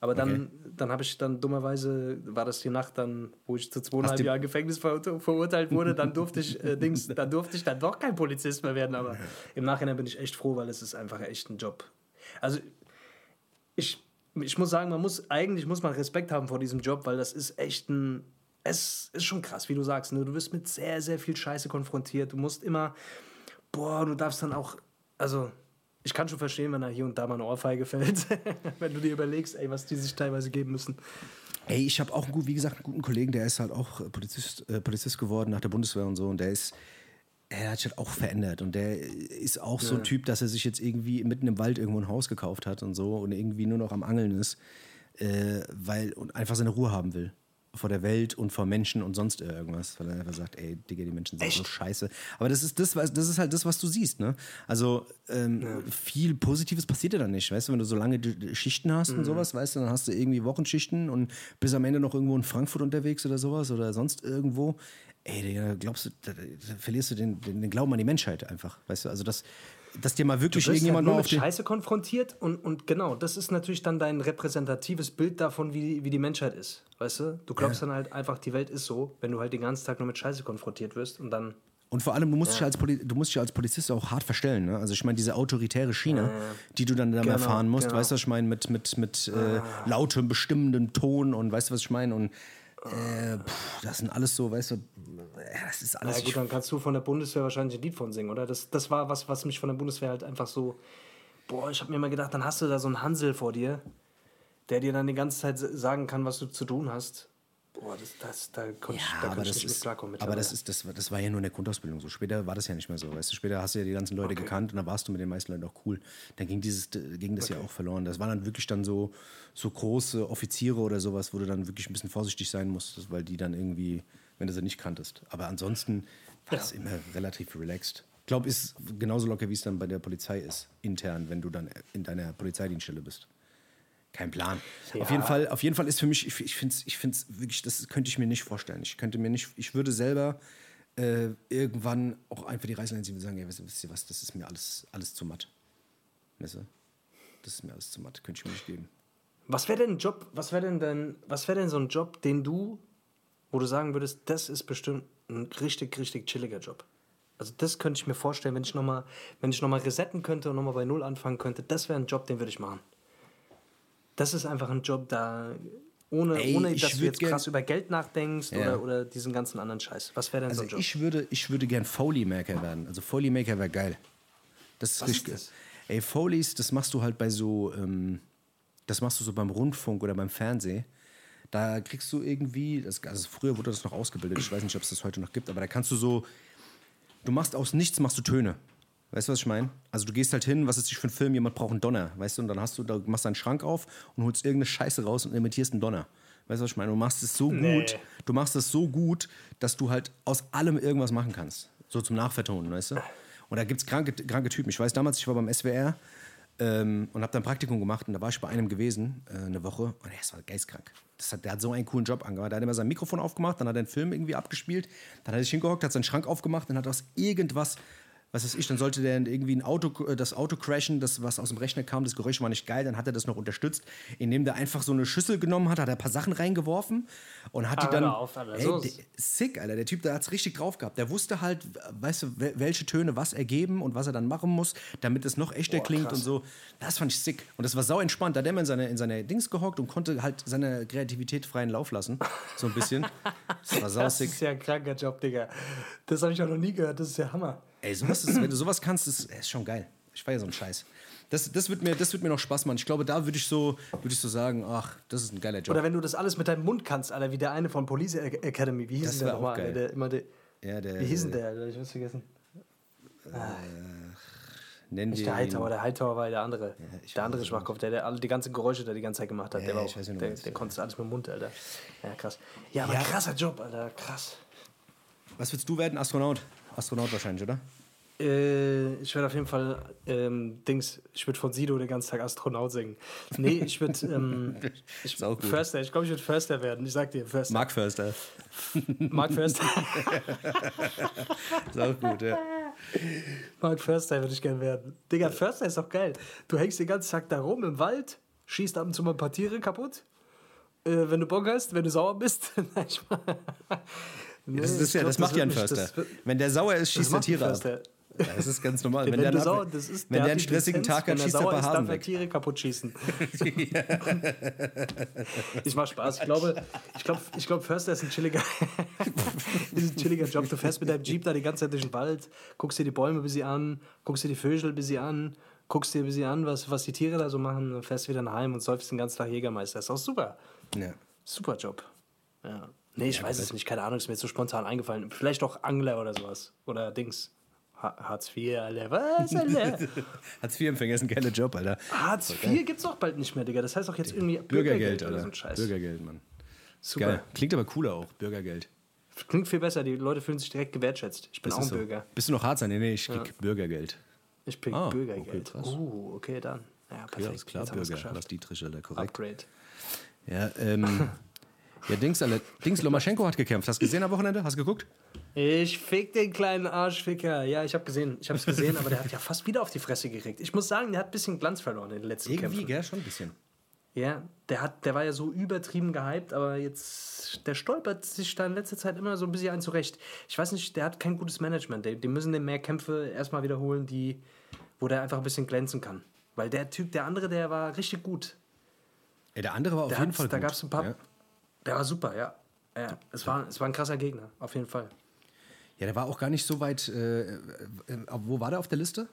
Aber dann, dann habe ich dann dummerweise, war das die Nacht dann, wo ich zu zweieinhalb Jahren Gefängnis ver verurteilt wurde, dann durfte ich, äh, Dings, dann durfte ich dann doch kein Polizist mehr werden. Aber im Nachhinein bin ich echt froh, weil es ist einfach echt ein Job. Also ich, ich muss sagen, man muss, eigentlich muss man Respekt haben vor diesem Job, weil das ist echt ein, es ist schon krass, wie du sagst, ne? du wirst mit sehr, sehr viel Scheiße konfrontiert, du musst immer, boah, du darfst dann auch, also ich kann schon verstehen, wenn da hier und da mal eine Ohrfeige fällt, wenn du dir überlegst, ey, was die sich teilweise geben müssen. Ey, ich habe auch, einen, gut- wie gesagt, einen guten Kollegen, der ist halt auch äh, Polizist, äh, Polizist geworden nach der Bundeswehr und so. Und der ist, er hat sich halt auch verändert. Und der ist auch so ein Typ, dass er sich jetzt irgendwie mitten im Wald irgendwo ein Haus gekauft hat und so und irgendwie nur noch am Angeln ist, äh, weil und einfach seine Ruhe haben will. Vor der Welt und vor Menschen und sonst irgendwas. Weil er einfach sagt, ey, Digga, die Menschen sind so scheiße. Aber das ist das, was, das ist halt das, was du siehst, ne? Also ähm, viel Positives passiert ja dann nicht, weißt du, wenn du so lange Schichten hast und sowas, weißt du, dann hast du irgendwie Wochenschichten und bist am Ende noch irgendwo in Frankfurt unterwegs oder sowas oder sonst irgendwo. Ey, Digga, glaubst du, da, da verlierst du den, den, den Glauben an die Menschheit einfach, weißt du? Also das, dass dir mal wirklich Du wirst halt irgendjemand nur mal mit auf den Scheiße konfrontiert und, und genau, das ist natürlich dann dein repräsentatives Bild davon, wie, wie die Menschheit ist. Weißt du? Du glaubst dann halt einfach, die Welt ist so, wenn du halt den ganzen Tag nur mit Scheiße konfrontiert wirst und dann. Und vor allem, du musst, dich, als Poli du musst dich als Polizist auch hart verstellen. Ne? Also ich meine, diese autoritäre Schiene, die du dann da Genau, erfahren musst, genau. Ah. weißt du, was ich meine, mit, mit, mit äh, lautem, bestimmendem Ton und weißt du, was ich meine? Und äh, pff, das sind alles so, weißt du, das ist Na alles... ja, gut, dann kannst du von der Bundeswehr wahrscheinlich ein Lied von singen, oder? Das, das war was, was mich von der Bundeswehr halt einfach so. Boah, ich habe mir immer gedacht, dann hast du da so einen Hansel vor dir, der dir dann die ganze Zeit sagen kann, was du zu tun hast. Boah, das, das, da konnte ich, ja, da aber ich das, nicht mit ist, klarkommen. aber das, ist, das, war- das war ja nur in der Grundausbildung so. Später war das ja nicht mehr so. Weißt du? Später hast du ja die ganzen Leute gekannt und dann warst du mit den meisten Leuten auch cool. Dann ging, dieses, ging das ja auch verloren. Das waren dann wirklich dann so, so große Offiziere oder sowas, wo du dann wirklich ein bisschen vorsichtig sein musstest, weil die dann irgendwie, wenn du sie nicht kanntest. Aber ansonsten war das immer relativ relaxed. Ich glaube, ist genauso locker, wie es dann bei der Polizei ist, intern, wenn du dann in deiner Polizeidienststelle bist. Kein Plan. Auf jeden Fall, auf jeden Fall ist für mich, ich, ich finde es ich find's wirklich, das könnte ich mir nicht vorstellen. Ich könnte mir nicht, ich würde selber äh, irgendwann auch einfach die Reißleine ziehen und sagen, ja, wisst, ihr- wisst ihr was, das ist mir alles, alles zu matt. Weißt du? Das ist mir alles zu matt, könnte ich mir nicht geben. Was wäre denn ein Job, was wäre denn denn, was wäre denn so ein Job, den du, wo du sagen würdest, das ist bestimmt ein richtig, richtig chilliger Job? Also das könnte ich mir vorstellen, wenn ich nochmal, wenn ich nochmal resetten könnte und nochmal bei Null anfangen könnte, das wäre ein Job, den würde ich machen. Das ist einfach ein Job, da ohne, Ey, ohne dass du jetzt gern- krass über Geld nachdenkst Ja. oder, oder diesen ganzen anderen Scheiß. Was wäre denn Also so ein Job? ich würde, ich würde gern Foley-Maker werden. Also Foley-Maker wäre geil. Das ist Was richtig. ist das? Ey, Foleys, das machst du halt bei so, ähm, das machst du so beim Rundfunk oder beim Fernsehen. Da kriegst du irgendwie, das, also früher wurde das noch ausgebildet, ich weiß nicht, ob es das heute noch gibt, aber da kannst du so, du machst aus nichts, machst du Töne. Weißt du, was ich meine? Also du gehst halt hin, was ist das für ein Film, jemand braucht einen Donner, weißt du, und dann hast du, da machst du einen Schrank auf und holst irgendeine Scheiße raus und imitierst einen Donner. Weißt du, was ich meine? Du machst es so Nee. gut, du machst es so gut, dass du halt aus allem irgendwas machen kannst. So zum Nachvertonen, weißt du? Und da gibt es kranke, kranke Typen. Ich weiß damals, ich war beim SWR ähm, und habe dann ein Praktikum gemacht und da war ich bei einem gewesen, äh, eine Woche, und er war geistkrank. Das hat, der hat so einen coolen Job angemacht. Der hat immer sein Mikrofon aufgemacht, dann hat er einen Film irgendwie abgespielt, dann hat er sich hingehockt, hat seinen Schrank aufgemacht, dann hat er aus irgendwas was weiß ich, dann sollte der irgendwie ein Auto, äh, das Auto crashen, das, was aus dem Rechner kam, das Geräusch war nicht geil, dann hat er das noch unterstützt, indem der einfach so eine Schüssel genommen hat, hat er ein paar Sachen reingeworfen und hat Ah, die dann. auf, Alter, ey, der, sick, Alter. Der Typ, der hat's richtig drauf gehabt. Der wusste halt, weißt du, wel- welche Töne was ergeben und was er dann machen muss, damit es noch echter Boah, klingt krass. und so. Das fand ich sick. Und das war sau entspannt. Da hat er immer in seine, in seine Dings gehockt und konnte halt seine Kreativität freien Lauf lassen. So ein bisschen. Das war sau Das sick. ist ja ein kranker Job, Digga. Das habe ich auch noch nie gehört. Das ist ja Hammer. Ey, sowas ist, wenn du sowas kannst, ist, ist schon geil. Ich feiere so einen Scheiß. Das, das, wird mir, das wird mir noch Spaß machen. Ich glaube, da würde ich, so, würd ich so sagen, ach, das ist ein geiler Job. Oder wenn du das alles mit deinem Mund kannst, Alter, wie der eine von Police Academy. Wie hieß Das denn der nochmal? geil. Der, immer der, ja, der, wie hieß denn der? Ich hab's vergessen. Nenn Nicht den- der Hightower, der Hightower war der andere. ich der andere Schwachkopf, der, der alle die ganzen Geräusche da die ganze Zeit gemacht hat. der Ja, war ich auch, der, der ja. konnte alles mit dem Mund, Alter. Ja, krass. Ja, aber Ja. krasser Job, Alter, krass. Was willst du werden? Astronaut? Astronaut wahrscheinlich, oder? Äh, ich werde auf jeden Fall ähm, Dings, ich würde von Sido den ganzen Tag Astronaut singen. Nee, ich würde ähm, ich, Ist auch gut. Förster, ich glaube, ich würde Förster werden. Ich sag dir, Förster. Mark Förster. Mark Förster. Ist auch gut, ja. Mark Förster würde ich gerne werden. Digga, Förster ist doch geil. Du hängst den ganzen Tag da rum im Wald, schießt ab und zu mal ein paar Tiere kaputt. Äh, wenn du Bock hast, wenn du sauer bist. Nee, Das, ist ja, glaub, das macht ja ein nicht- Förster. das Wenn der sauer ist, Das schießt er ein Tiere ab. Das ist ganz normal. Wenn, Wenn, der, sauer, Ab- das ist, wenn der der einen stressigen Lizenz, Tag hat, schießt er ein paar Hasen darf er. Tiere kaputt schießen. ich mach Spaß. Ich glaube, ich glaube, ich glaube, Förster ist ein chilliger, ist ein chilliger Job. Du fährst mit deinem Jeep da die ganze Zeit durch den Wald, guckst dir die Bäume ein bisschen an, guckst dir die Vögel ein bisschen an, guckst dir ein bisschen an, was, was die Tiere da so machen, dann fährst wieder nach Heim und säufst den ganzen Tag Jägermeister. ist auch super. Ja. Super Job. Ja. Nee, ich weiß es nicht. Keine Ahnung, ist mir jetzt so spontan eingefallen. Vielleicht auch Angler oder sowas. Oder Dings. Ha Hartz IV, Alter. Was, Alter? Hartz-IV-Empfänger ist ein geiler Job, Alter. Hartz IV gibt's auch bald nicht mehr, Digga. Das heißt auch jetzt irgendwie Bürgergeld, oder Alter. so ein Scheiß. Bürgergeld, Mann. Super. Geil. Klingt aber cooler auch, Bürgergeld. Klingt viel besser. Die Leute fühlen sich direkt gewertschätzt. Ich bin Das auch ein so. Bürger. Bist du noch hart sein? Nee, nee, ich krieg Bürgergeld. Ich bin Ah, Bürgergeld. okay, uh, okay, dann. Ja, perfekt. Ja, ist klar, Bürger. Lars Dietrich, Alter, korrekt. Upgrade. Ja, ähm. ja, Dings, Alter. Dings, Lomaschenko hat gekämpft. Hast du gesehen am Wochenende? Hast du geguckt? Ich fick den kleinen Arschficker. Ja, ich habe gesehen. Ich habe es gesehen, aber der hat ja fast wieder auf die Fresse gekriegt. Ich muss sagen, der hat ein bisschen Glanz verloren in den letzten Irgendwie, Kämpfen. gell? Schon ein bisschen. Ja, der, hat, der war ja so übertrieben gehypt, aber jetzt, der stolpert sich da in letzter Zeit immer so ein bisschen ein zurecht. Ich weiß nicht, der hat kein gutes Management. Die, die müssen den mehr Kämpfe erstmal wiederholen, die, wo der einfach ein bisschen glänzen kann. Weil der Typ, der andere, der war richtig gut. Ja, der andere war auf Der jeden hat, Fall da gut. gab es ein paar. Ja. Der war super, ja. ja es, war, es war ein krasser Gegner, auf jeden Fall. ja, der war auch gar nicht so weit. Äh, äh, äh, wo war der auf der Liste?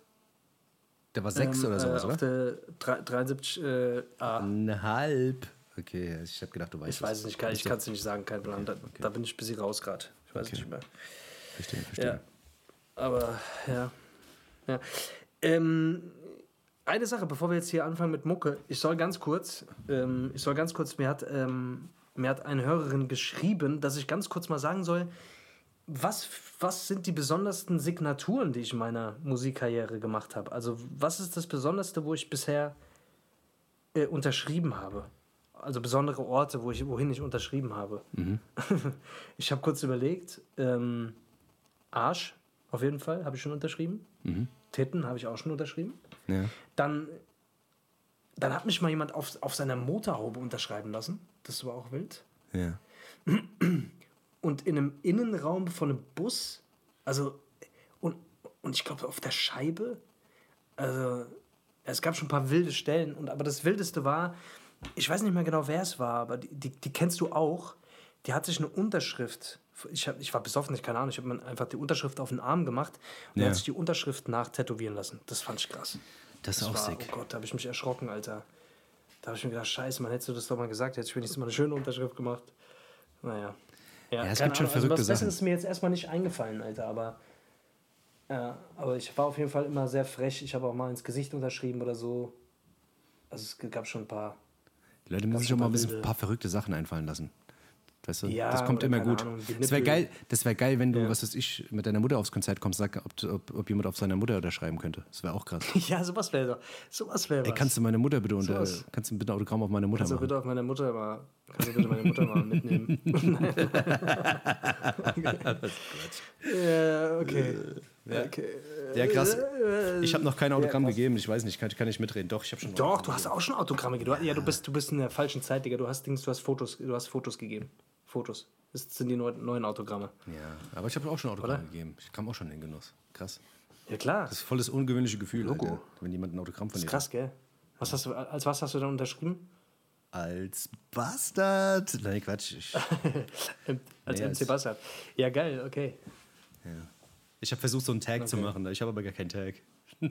Der war sechs Ähm, oder sowas, äh, auf oder? der drei- 73 äh, A. Eine halb. Okay, ich habe gedacht, du weißt Ich weiß es nicht, kann, ich kann es nicht sagen, kein Plan. Da, da bin ich ein bisschen raus gerade. Ich weiß es nicht mehr. Verstehe, verstehe. Ja. Aber ja. ja. Ähm, eine Sache, bevor wir jetzt hier anfangen mit Mucke, ich soll ganz kurz, ähm, ich soll ganz kurz, mir hat, ähm, mir hat eine Hörerin geschrieben, dass ich ganz kurz mal sagen soll, was, was sind die besondersten Signaturen, die ich in meiner Musikkarriere gemacht habe? Also, was ist das Besonderste, wo ich bisher äh, unterschrieben habe? Also besondere Orte, wo ich, wohin ich unterschrieben habe. ich habe kurz überlegt, ähm, Arsch, auf jeden Fall, habe ich schon unterschrieben. Titten habe ich auch schon unterschrieben. Ja. Dann, dann hat mich mal jemand auf, auf seiner Motorhaube unterschreiben lassen. Das war auch wild. ja. Und in einem Innenraum von einem Bus, also, und, und ich glaube auf der Scheibe, also, es gab schon ein paar wilde Stellen, und, aber das Wildeste war, ich weiß nicht mehr genau, wer es war, aber die, die, die kennst du auch. Die hat sich eine Unterschrift, ich, hab, ich war besoffen, ich keine Ahnung, ich habe mir einfach die Unterschrift auf den Arm gemacht und Ja. hat sich die Unterschrift nachtätowieren lassen. Das fand ich krass. Das ist auch war, sick. Oh Gott, da habe ich mich erschrocken, Alter. Da habe ich mir gedacht, scheiße, man hättest du das doch mal gesagt, hätte ich wenigstens mal eine schöne Unterschrift gemacht. Naja. Ja, Ja, es gibt schon also verrückte was Besseres Sachen. ist mir jetzt erstmal nicht eingefallen, Alter, aber. Ja, aber ich war auf jeden Fall immer sehr frech. Ich habe auch mal ins Gesicht unterschrieben oder so. Also es gab schon ein paar. Die Leute müssen sich schon mal ein bisschen ein paar verrückte Sachen einfallen lassen. Weißt du? Ja, das kommt immer gut. Ahnung, das wäre geil, das wär geil, wenn du, Ja. was weiß ich, mit deiner Mutter aufs Konzert kommst, sag, ob, du- ob, ob jemand auf seiner Mutter unterschreiben könnte. Das wäre auch krass. ja, sowas wäre doch. Sowas wäre kannst du meine Mutter bitte unter, Sowas. kannst du bitte ein Autogramm auf meine Mutter Kannst du machen? bitte auf meine Mutter mal. Kannst du bitte meine Mutter mal mitnehmen? ja, okay. Okay. Ja, krass. Ich habe noch kein Autogramm gegeben. Ich weiß nicht, kann, kann ich mitreden? Doch, ich habe schon. Doch, du hast auch schon Autogramme gegeben. Du, ja, du bist, du bist in der falschen Zeit, Digga. Du hast Dings, du hast Fotos, du hast Fotos gegeben. Fotos. Das sind die neuen, Autogramme. Ja, aber ich habe auch schon Autogramm gegeben. Ich kam auch schon in den Genuss. Krass. Ja, klar. Das ist voll das ungewöhnliche Gefühl, Logo. Alter, wenn jemand ein Autogramm von dir Krass, gell? Was hast du, als was hast du dann unterschrieben? Als Bastard. Nein, Quatsch. Ich, als Nee, MC als- Bassard. Ja, geil, okay. ich habe versucht, so einen Tag zu machen. Ich habe aber gar keinen Tag.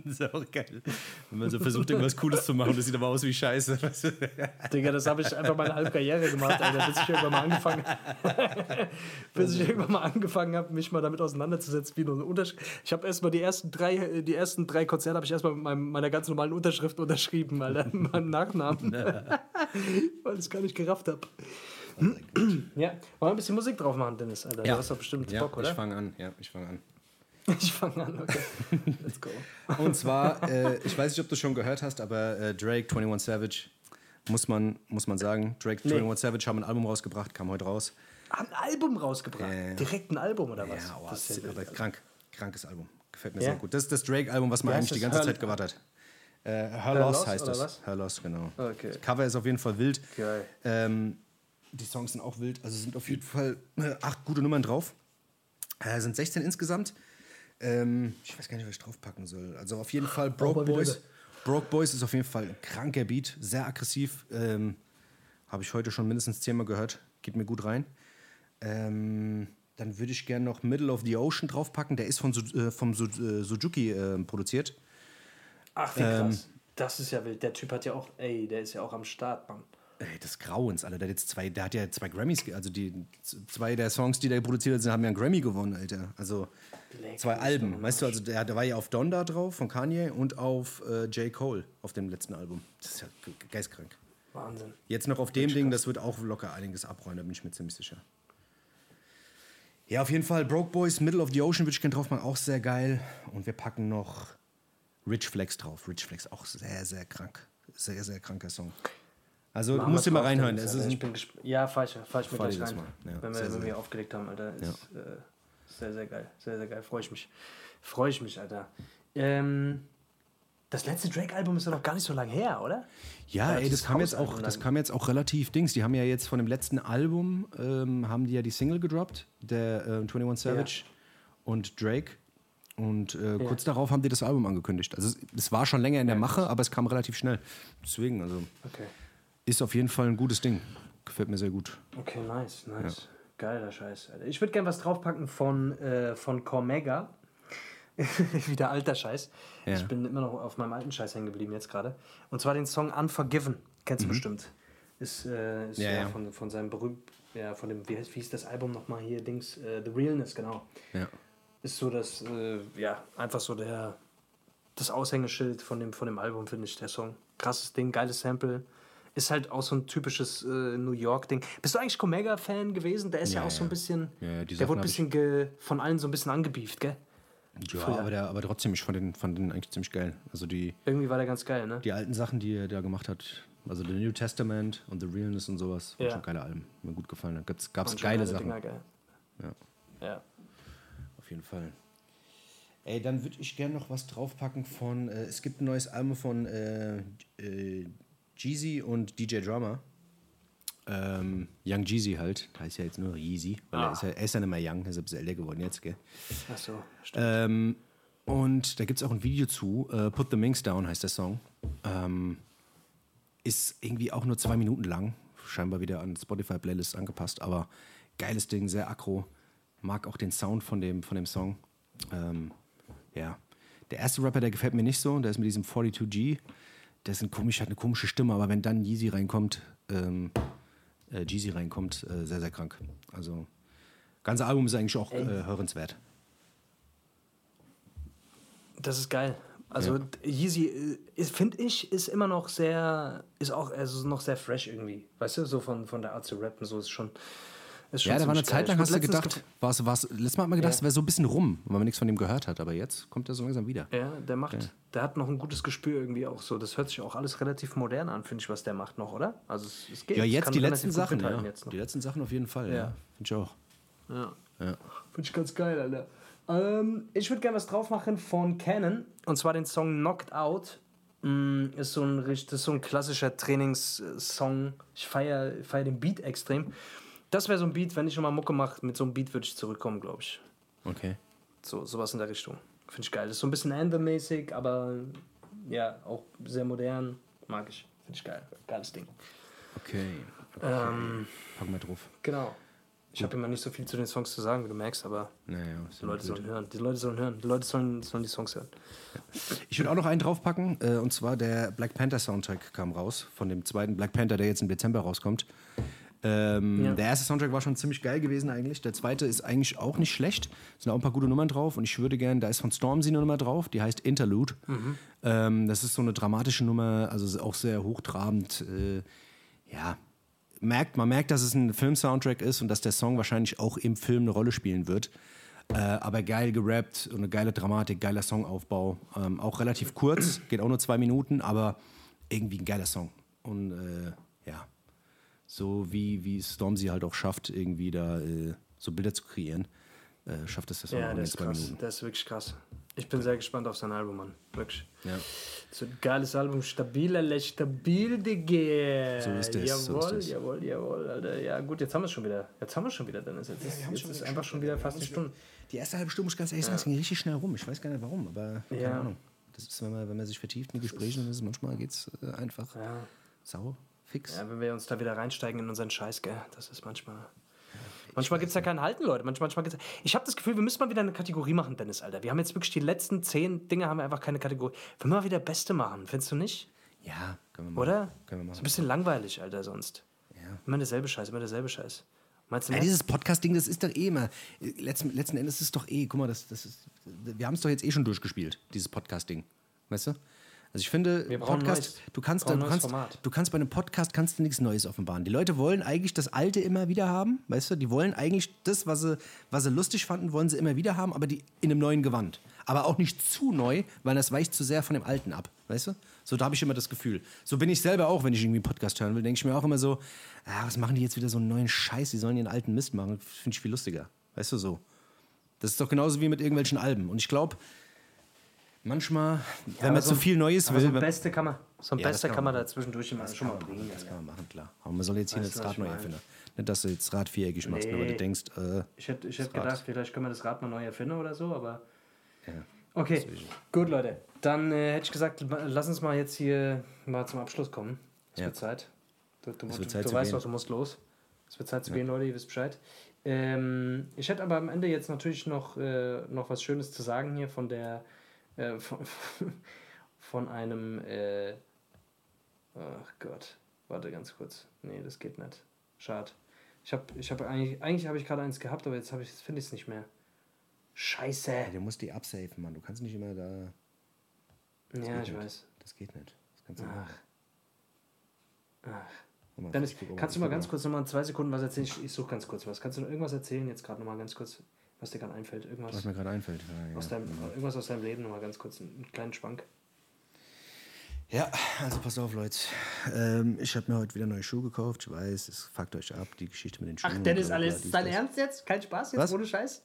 Das ist auch geil. Wenn man so versucht, irgendwas Cooles zu machen, das sieht aber aus wie Scheiße. Digga, das habe ich einfach meine halbe Karriere gemacht, Alter, bis ich irgendwann mal angefangen bis ich irgendwann mal angefangen habe, mich mal damit auseinanderzusetzen, wie nur Unterschrift. Ich habe erstmal die ersten drei, die ersten drei Konzerte habe ich erstmal mit meinem, meiner ganz normalen Unterschrift unterschrieben, Alter, mit meinem Nachnamen. Weil ich es gar nicht gerafft habe. ja, wollen wir ein bisschen Musik drauf machen, Dennis, Alter? Du hast doch bestimmt ja, Bock, ich oder? fange an. Ja, ich fange an. Ich fange an, okay. Let's go. Und zwar, äh, ich weiß nicht, ob du schon gehört hast, aber äh, Drake, 21 Savage, muss man, muss man sagen. Drake, Nee. 21 Savage haben ein Album rausgebracht, kam heute raus. Haben ein Album rausgebracht. Ja, ja. Direkt ein Album oder was? Ja, oh, das ist ja aber wild. krank. Krankes Album. Gefällt mir Ja? sehr gut. Das ist das Drake-Album, was man Wie eigentlich die ganze Her- Zeit gewartet hat. Äh, Her, Loss Loss heißt das. Her Loss, genau. Okay. Das Cover ist auf jeden Fall wild. Geil. Ähm, die Songs sind auch wild. Also sind auf jeden Fall äh, acht gute Nummern drauf. Äh, sind 16 insgesamt. Ähm, ich weiß gar nicht, was ich draufpacken soll. Also auf jeden Fall Broke wieder Boys. Broke Boys ist auf jeden Fall ein kranker Beat, sehr aggressiv. Ähm, Habe ich heute schon mindestens zehnmal gehört. Geht mir gut rein. Ähm, dann würde ich gerne noch Middle of the Ocean draufpacken. Der ist von äh, vom Su äh, Suzuki äh, produziert. Ach, wie Ähm, krass. das ist ja wild. Der Typ hat ja auch, ey, der ist ja auch am Start, Mann. Ey, des Grauens, Alter. Der hat, jetzt zwei, der hat ja zwei Grammys, also die zwei der Songs, die der produziert hat, haben ja einen Grammy gewonnen, Alter. Also Leck zwei Alben, weißt du, also der, der war ja auf Donda drauf von Kanye und auf äh, J. Cole auf dem letzten Album. Das ist ja ge- geistkrank. Wahnsinn. Jetzt noch auf dem Ding, das wird auch locker einiges abräumen, da bin ich mir ziemlich sicher. Ja, auf jeden Fall Broke Boys, Middle of the Ocean gerne drauf machen, auch sehr geil. Und wir packen noch Rich Flex drauf. Rich Flex auch sehr, sehr krank. Sehr, sehr kranker Song. Also Machen musst du mal reinhören. Ist ich bin ja, Fahr gleich dir das rein. Ja, wenn wir, sehr, wenn wir aufgelegt haben, Alter. Ist, äh, sehr, sehr geil. Sehr, sehr geil. Freue ich mich. Freue ich mich, Alter. Ähm, das letzte Drake-Album ist ja noch gar nicht so lange her, oder? Ja, Ja, ey, das dieses kam, jetzt auch, das kam jetzt auch relativ Dings. Die haben ja jetzt von dem letzten Album, ähm, haben die ja die Single gedroppt, der äh, 21 Savage und Drake. Und äh, kurz darauf haben die das Album angekündigt. Also es, es war schon länger in der Mache, aber es kam relativ schnell. Deswegen, also Okay. Ist auf jeden Fall ein gutes Ding. Gefällt mir sehr gut. Okay, nice, nice. Geiler Scheiß, Alter. Ich würde gerne was draufpacken von, äh, von Cormega. Wieder alter Scheiß. Ja. Ich bin immer noch auf meinem alten Scheiß hängen geblieben jetzt gerade. Und zwar den Song Unforgiven. Kennst du bestimmt. Ist, äh, ist Mhm. Ja, ja, ja. Von, von seinem berühmt, ja, von dem, wie, heißt, wie hieß das Album nochmal hier, Dings, äh, The Realness, genau. Ja. Ist so das, äh, ja, einfach so der, das Aushängeschild von dem, von dem Album, finde ich, der Song. Krasses Ding, geiles Sample. Ist halt auch so ein typisches äh, New York-Ding. Bist du eigentlich Comega-Fan gewesen? Der ist ja, Ja, auch so ein bisschen. Ja, der wurde ein bisschen ge, von allen so ein bisschen angebieft, gell? Ja, Früher. aber, der, aber trotzdem, ich fand den, fand den eigentlich ziemlich geil. Also die, Irgendwie war der ganz geil, ne? die alten Sachen, die er da gemacht hat, also The New Testament und The Realness und sowas, waren Ja. schon geile Alben. Mir gut gefallen. Da gab es geile Sachen. Dinger, geil. Ja. Ja. Auf jeden Fall. Ey, dann würde ich gerne noch was draufpacken von. Äh, es gibt ein neues Album von äh, äh, Jeezy und DJ Drummer. Ähm, Young Jeezy halt. Heißt ja jetzt nur Yeezy, weil er, Ah. ist ja, er ist ja nicht mehr young, er ist ein bisschen älter geworden jetzt, gell? Ach so, stimmt. Ähm, und da gibt es auch ein Video zu. Äh, Put the Minks Down heißt der Song. Ähm, ist irgendwie auch nur zwei Minuten lang. Scheinbar wieder an Spotify-Playlist angepasst, aber geiles Ding, sehr aggro. Mag auch den Sound von dem, von dem Song. Ähm, ja. Der erste Rapper, der gefällt mir nicht so. Der ist mit diesem 42G. Der ist ein komisch, hat eine komische Stimme, aber wenn dann Yeezy reinkommt, ähm, äh, Jeezy reinkommt, äh, sehr, sehr krank. Also, ganze Album ist eigentlich auch äh, hörenswert. Das ist geil. Also Yeezy, finde ich, ist immer noch sehr, ist auch also noch sehr fresh irgendwie. Weißt du, so von, von der Art zu rappen, so ist schon. Ja, der war eine Zeit lang, hast du gedacht, war's, war's, letztes Mal hat man gedacht, Ja. es wäre so ein bisschen rum, weil man nichts von dem gehört hat. Aber jetzt kommt er so langsam wieder. Ja, der macht, der hat noch ein gutes Gespür irgendwie auch so. Das hört sich auch alles relativ modern an, finde ich, was der macht noch, oder? Also es, es geht. Ja, jetzt die letzten Sachen. Ja. Jetzt noch. Die letzten Sachen auf jeden Fall, ja. Ja. Finde ich auch. Ja. Ja. Finde ich ganz geil, Alter. Ähm, ich würde gerne was drauf machen von Canon. Und zwar den Song Knocked Out. Mm, ist, so ein, das ist so ein klassischer Trainingssong. Ich feiere feier den Beat extrem. Das wäre so ein Beat, wenn ich nochmal Mucke mache, mit so einem Beat würde ich zurückkommen, glaube ich. Okay. So, sowas in der Richtung. Finde ich geil. Das ist so ein bisschen Anthem-mäßig, aber ja, auch sehr modern. Mag ich. Finde ich geil. Geiles Ding. Okay. Ähm, Pack mal drauf. genau. Ich habe immer nicht so viel zu den Songs zu sagen, wie du merkst, aber Naja, die Leute sollen hören. Die Leute sollen hören. Die Leute sollen, sollen die Songs hören. Ich würde auch noch einen draufpacken, äh, und zwar der Black Panther Soundtrack kam raus, von dem zweiten Black Panther, der jetzt im Dezember rauskommt. Ähm, Ja. Der erste Soundtrack war schon ziemlich geil gewesen eigentlich. Der zweite ist eigentlich auch nicht schlecht. Sind auch ein paar gute Nummern drauf und ich würde gerne, da ist von Stormzy eine Nummer drauf, die heißt Interlude. Ähm, das ist so eine dramatische Nummer, also auch sehr hochtrabend. Äh, ja, merkt, man merkt, dass es ein Film-Soundtrack ist und dass der Song wahrscheinlich auch im Film eine Rolle spielen wird. Äh, aber geil gerappt und eine geile Dramatik, geiler Songaufbau. Ähm, auch relativ kurz, geht auch nur zwei Minuten, aber irgendwie ein geiler Song. Und äh, ja, so wie, wie Stormzy halt auch schafft, irgendwie da äh, so Bilder zu kreieren, äh, schafft es das auch Ja, in der den ist zwei krass. Minuten. Der ist wirklich krass. Ich bin sehr gespannt auf sein Album, Mann. Wirklich. Ja. So ein geiles Album. Stabil, alle stabil, Digga. So ist es, so Jawohl, ist es. jawohl, jawohl, Alter. Ja, gut, jetzt haben wir es schon wieder. Jetzt haben wir es schon wieder, Dennis. Jetzt ist, jetzt ist einfach schon wieder fast eine Stunde. Die erste halbe Stunde, muss ich ganz ehrlich sagen, es ging richtig schnell rum. Ich weiß gar nicht warum, aber keine Ja. Ahnung. Das ist, wenn man, wenn man sich vertieft in Gesprächen, dann ist es manchmal geht's äh, einfach Ja. sau, fix. ja, wenn wir uns da wieder reinsteigen in unseren Scheiß, gell, das ist manchmal. Manchmal gibt es ja keinen Halten, Leute. Manchmal, manchmal gibt's, ich habe das Gefühl, wir müssen mal wieder eine Kategorie machen, Dennis, Alter. Wir haben jetzt wirklich die letzten zehn Dinge, haben wir einfach keine Kategorie. Wir müssen mal wieder Beste machen, findest du nicht? Ja, können wir machen. Oder? Können wir machen. So ein bisschen langweilig, Alter, sonst. Ja. Immer derselbe Scheiß, immer derselbe Scheiß. Meinst du Ja, dieses Podcast-Ding, das ist doch eh immer. Letzten, letzten Endes ist es doch eh, guck mal, das, das ist, wir haben es doch jetzt eh schon durchgespielt, dieses Podcast-Ding. Weißt du? Also ich finde, Podcast, du kannst, du kannst, Format. du kannst bei einem Podcast kannst du nichts Neues offenbaren. Die Leute wollen eigentlich das Alte immer wieder haben, weißt du? Die wollen eigentlich das, was sie, was sie lustig fanden, wollen sie immer wieder haben, aber die in einem neuen Gewand. Aber auch nicht zu neu, weil das weicht zu sehr von dem Alten ab, weißt du? So, da habe ich immer das Gefühl. So bin ich selber auch, wenn ich irgendwie einen Podcast hören will, denke ich mir auch immer so, ah, was machen die jetzt wieder so einen neuen Scheiß? Die sollen ihren alten Mist machen. Finde ich viel lustiger. Weißt du so? Das ist doch genauso wie mit irgendwelchen Alben. Und ich glaube, manchmal, wenn aber man so zu viel Neues will, so ein Beste kann man, so ein Ja, Beste kann kann man man da zwischendurch immer schon mal bringen. das kann man machen, klar. Aber man soll jetzt hier nicht das Rad neu erfinden. Nicht, dass du jetzt Rad viereckig machst, nur weil du Nee. denkst, äh, Ich hätte, ich Rad. gedacht, vielleicht können wir das Rad mal neu erfinden oder so, aber. ja. Okay, gut, Leute. Dann äh, hätte ich gesagt, lass uns mal jetzt hier mal zum Abschluss kommen. Es Ja. wird Zeit. Du, du, du, Zeit du weißt gehen. doch, du musst los. Es wird Zeit zu gehen, Leute, ihr wisst Bescheid. Ähm, ich hätte aber am Ende jetzt natürlich noch, äh, noch was Schönes zu sagen hier von der. Äh, von, von einem. Äh, ach Gott. Warte ganz kurz. Nee, das geht nicht. Schade. Ich habe ich hab eigentlich, eigentlich habe ich gerade eins gehabt, aber jetzt, hab ich- jetzt finde ich es nicht mehr. Scheiße. Ja, du musst die absafen, Mann. Du kannst nicht immer da. Ja, geht ich nicht. weiß. Das geht nicht. Das kannst du Ach. Dennis, kannst du mal ganz kurz nochmal zwei Sekunden was erzählen? Ich, ich suche ganz kurz was. Kannst du noch irgendwas erzählen jetzt gerade nochmal ganz kurz, was dir gerade einfällt? Irgendwas, Was mir gerade einfällt. Ja, ja. aus deinem, irgendwas aus deinem Leben nochmal ganz kurz, einen kleinen Schwank. Ja, also passt auf, Leute. Ähm, ich habe mir heute wieder neue Schuhe gekauft. Ich weiß, es fuckt euch ab, die Geschichte mit den Schuhen. Ach, Dennis, alles dies, dein das. Ernst jetzt? Kein Spaß jetzt? Was? Ohne Scheiß?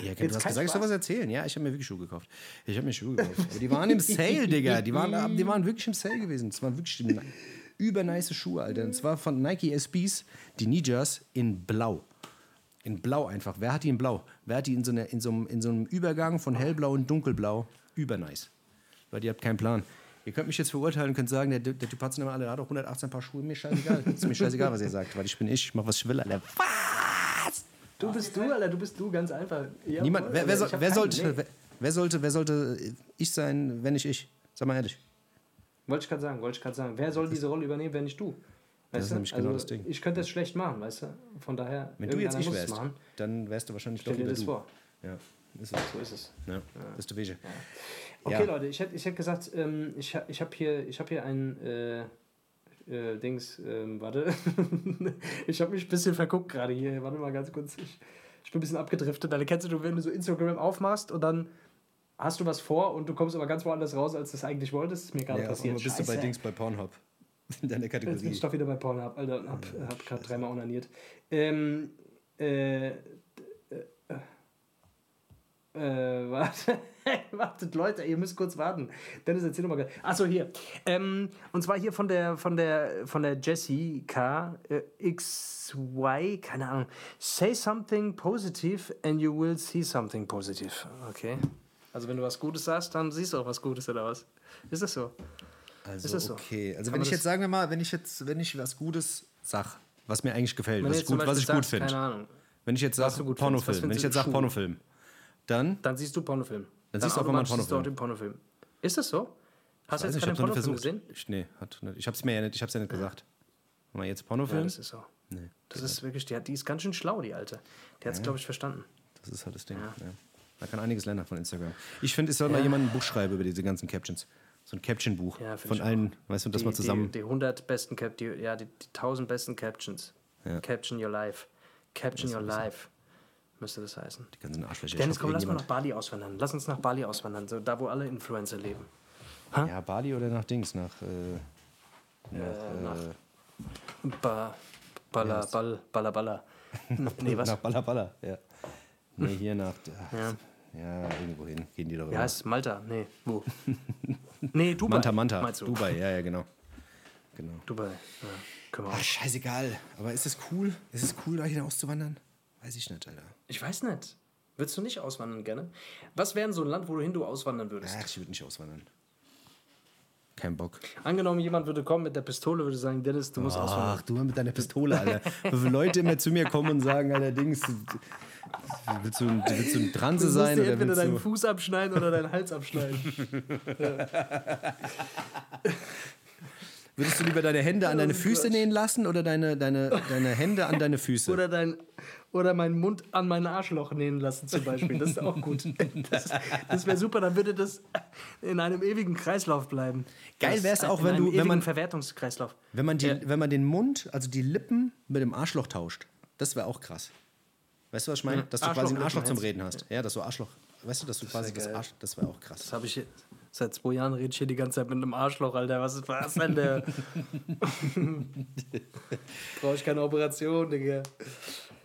Ja, du hast gesagt, ich soll was erzählen. Ja, ich habe mir wirklich Schuhe gekauft. Ich habe mir Schuhe gekauft. Aber die waren im Sale, Digga. Die waren, die waren wirklich im Sale gewesen. Das waren wirklich die übernice Schuhe, Alter. Und zwar von Nike SBs, die Ninjas in Blau. In Blau einfach. Wer hat die in Blau? Wer hat die in so, einer, in so, einem, in so einem Übergang von hellblau und dunkelblau? Übernice. Leute, ihr habt keinen Plan. Ihr könnt mich jetzt verurteilen und könnt sagen, der, der Typ hat immer alle, hat auch 118 Paar Schuhe. Mir scheißegal. ist mir scheißegal, was ihr sagt, weil ich bin ich. Ich mach, was ich will, Alter. Was? Du bist du, Alter, du bist du, ganz einfach. Jawohl, Niemand, wer, wer, hab wer, sollte, nee. wer, wer, sollte, wer sollte ich sein, wenn nicht ich? Sag mal ehrlich. Wollte ich gerade sagen, wollte ich gerade sagen. Wer soll diese Rolle übernehmen, wenn nicht du? Das ist du? nämlich genau also, das Ding. Ich könnte es schlecht machen, weißt du? Von daher, Wenn du jetzt ich wärst, machen. dann wärst du wahrscheinlich Stell doch dir lieber das du. vor. Ja, ist. So ist es. Ja, das ist der Wege. Okay, Ja. Leute, ich hätte ich hätt gesagt, ähm, ich, ich habe hier, ich hab hier ein äh, äh, Dings, ähm, warte. ich habe mich ein bisschen verguckt gerade hier. Warte mal ganz kurz. Ich, ich bin ein bisschen abgedriftet. Dann kennst du, wenn du so Instagram aufmachst und dann hast du was vor und du kommst aber ganz woanders raus, als du es eigentlich wolltest. Das ist mir gerade Ja, passiert. bist du bei Scheiße. Dings bei Pornhub. In deiner Jetzt bin Kategorie. ich doch wieder bei Pornhub, Alter, und hab, hab gerade dreimal onaniert. Ähm, äh, Äh, warte. Wartet, Leute, ihr müsst kurz warten. Dennis, erzähl doch mal. Achso, hier. Ähm, und zwar hier von der, von der, von der Jessica äh, XY, keine Ahnung. Say something positive and you will see something positive. Okay. Also, wenn du was Gutes sagst, dann siehst du auch was Gutes, oder was? Ist das so? Also, Ist das so? okay. Also, Kann wenn ich jetzt, sagen wir mal, wenn ich jetzt, wenn ich was Gutes sag, was mir eigentlich gefällt, was gut, was ich Beispiel gut sagst, finde. Keine Ahnung. Wenn ich jetzt sage Pornofilm, wenn ich jetzt sage? Pornofilm, dann Dann siehst du Pornofilm. Dann siehst du auch immer einen automatisch siehst du auch den Pornofilm. Ist das so? Hast du jetzt nicht, keinen Pornofilm versucht. gesehen? Ich, nee, hat, nicht. ich hab's mir ja nicht, ich hab's ja nicht gesagt. Mal jetzt Ja, Pornofilm? das ist so. das ist wirklich, die, hat, die ist ganz schön schlau, die Alte. Die hat es, glaube ich, verstanden. Das ist halt das Ding. Ja. Man kann einiges lernen von Instagram. Ich finde, es soll mal jemand ein Buch schreiben über diese ganzen Captions. So ein Caption-Buch Ja, von allen, weißt du, dass die, man zusammen. Die, die 100 besten Cap, die, ja, die, die 1000 besten Captions. Ja. Caption your life. Caption your life. Müsste das heißen. Die ganzen Arschlöcher. Dennis, komm, lass mal nach Bali auswandern. Lass uns nach Bali auswandern, so da, wo alle Influencer leben. Ja, Bali oder nach Dings, nach. Äh, nach, nach- äh, Ba, balla, ball, balla, balla. nee, was? nach Balla Balla, ja. Nee, hier nach. Ach, Ja. ja. irgendwo hin. Gehen die immer. heißt es? Malta? Nee, wo? nee, Dubai. Manta Manta. Du? Dubai, ja, ja, genau. Genau. Dubai. Ja, können wir Ach, scheißegal. Aber ist es cool? Ist es cool, da hier auszuwandern? Weiß ich nicht, Alter. Ich weiß nicht. Würdest du nicht auswandern gerne? Was wäre denn so ein Land, wo du hin du auswandern würdest? Ach, ich würde nicht auswandern. Kein Bock. Angenommen, jemand würde kommen mit der Pistole, würde sagen, Dennis, du musst auswandern. Ach, du mit deiner Pistole, Alter. Viele Leute immer zu mir kommen und sagen, allerdings, willst du, ein- willst du ein Transe Du sein dir oder entweder deinen. Fuß abschneiden oder deinen Hals abschneiden. Würdest du lieber deine Hände an deine Füße nähen lassen oder deine, deine, deine Hände an deine Füße? Oder, dein, oder meinen Mund an mein Arschloch nähen lassen zum Beispiel. Das ist auch gut. Das, das wäre super, dann würde das in einem ewigen Kreislauf bleiben. Geil Das- wär's auch, wenn du- wenn man- Verwertungskreislauf. Wenn man, die, Ja. wenn man den Mund, also die Lippen mit dem Arschloch tauscht, das wäre auch krass. Weißt du, was ich meine? Dass du quasi ein Arschloch zum? Reden hast. Ja, dass du Arschloch, weißt du, dass du quasi das geil. Arsch, das wäre auch krass. Das habe ich hier- seit zwei Jahren rede ich hier die ganze Zeit mit einem Arschloch, Alter. Was ist was der? Brauche ich keine Operation, Digga.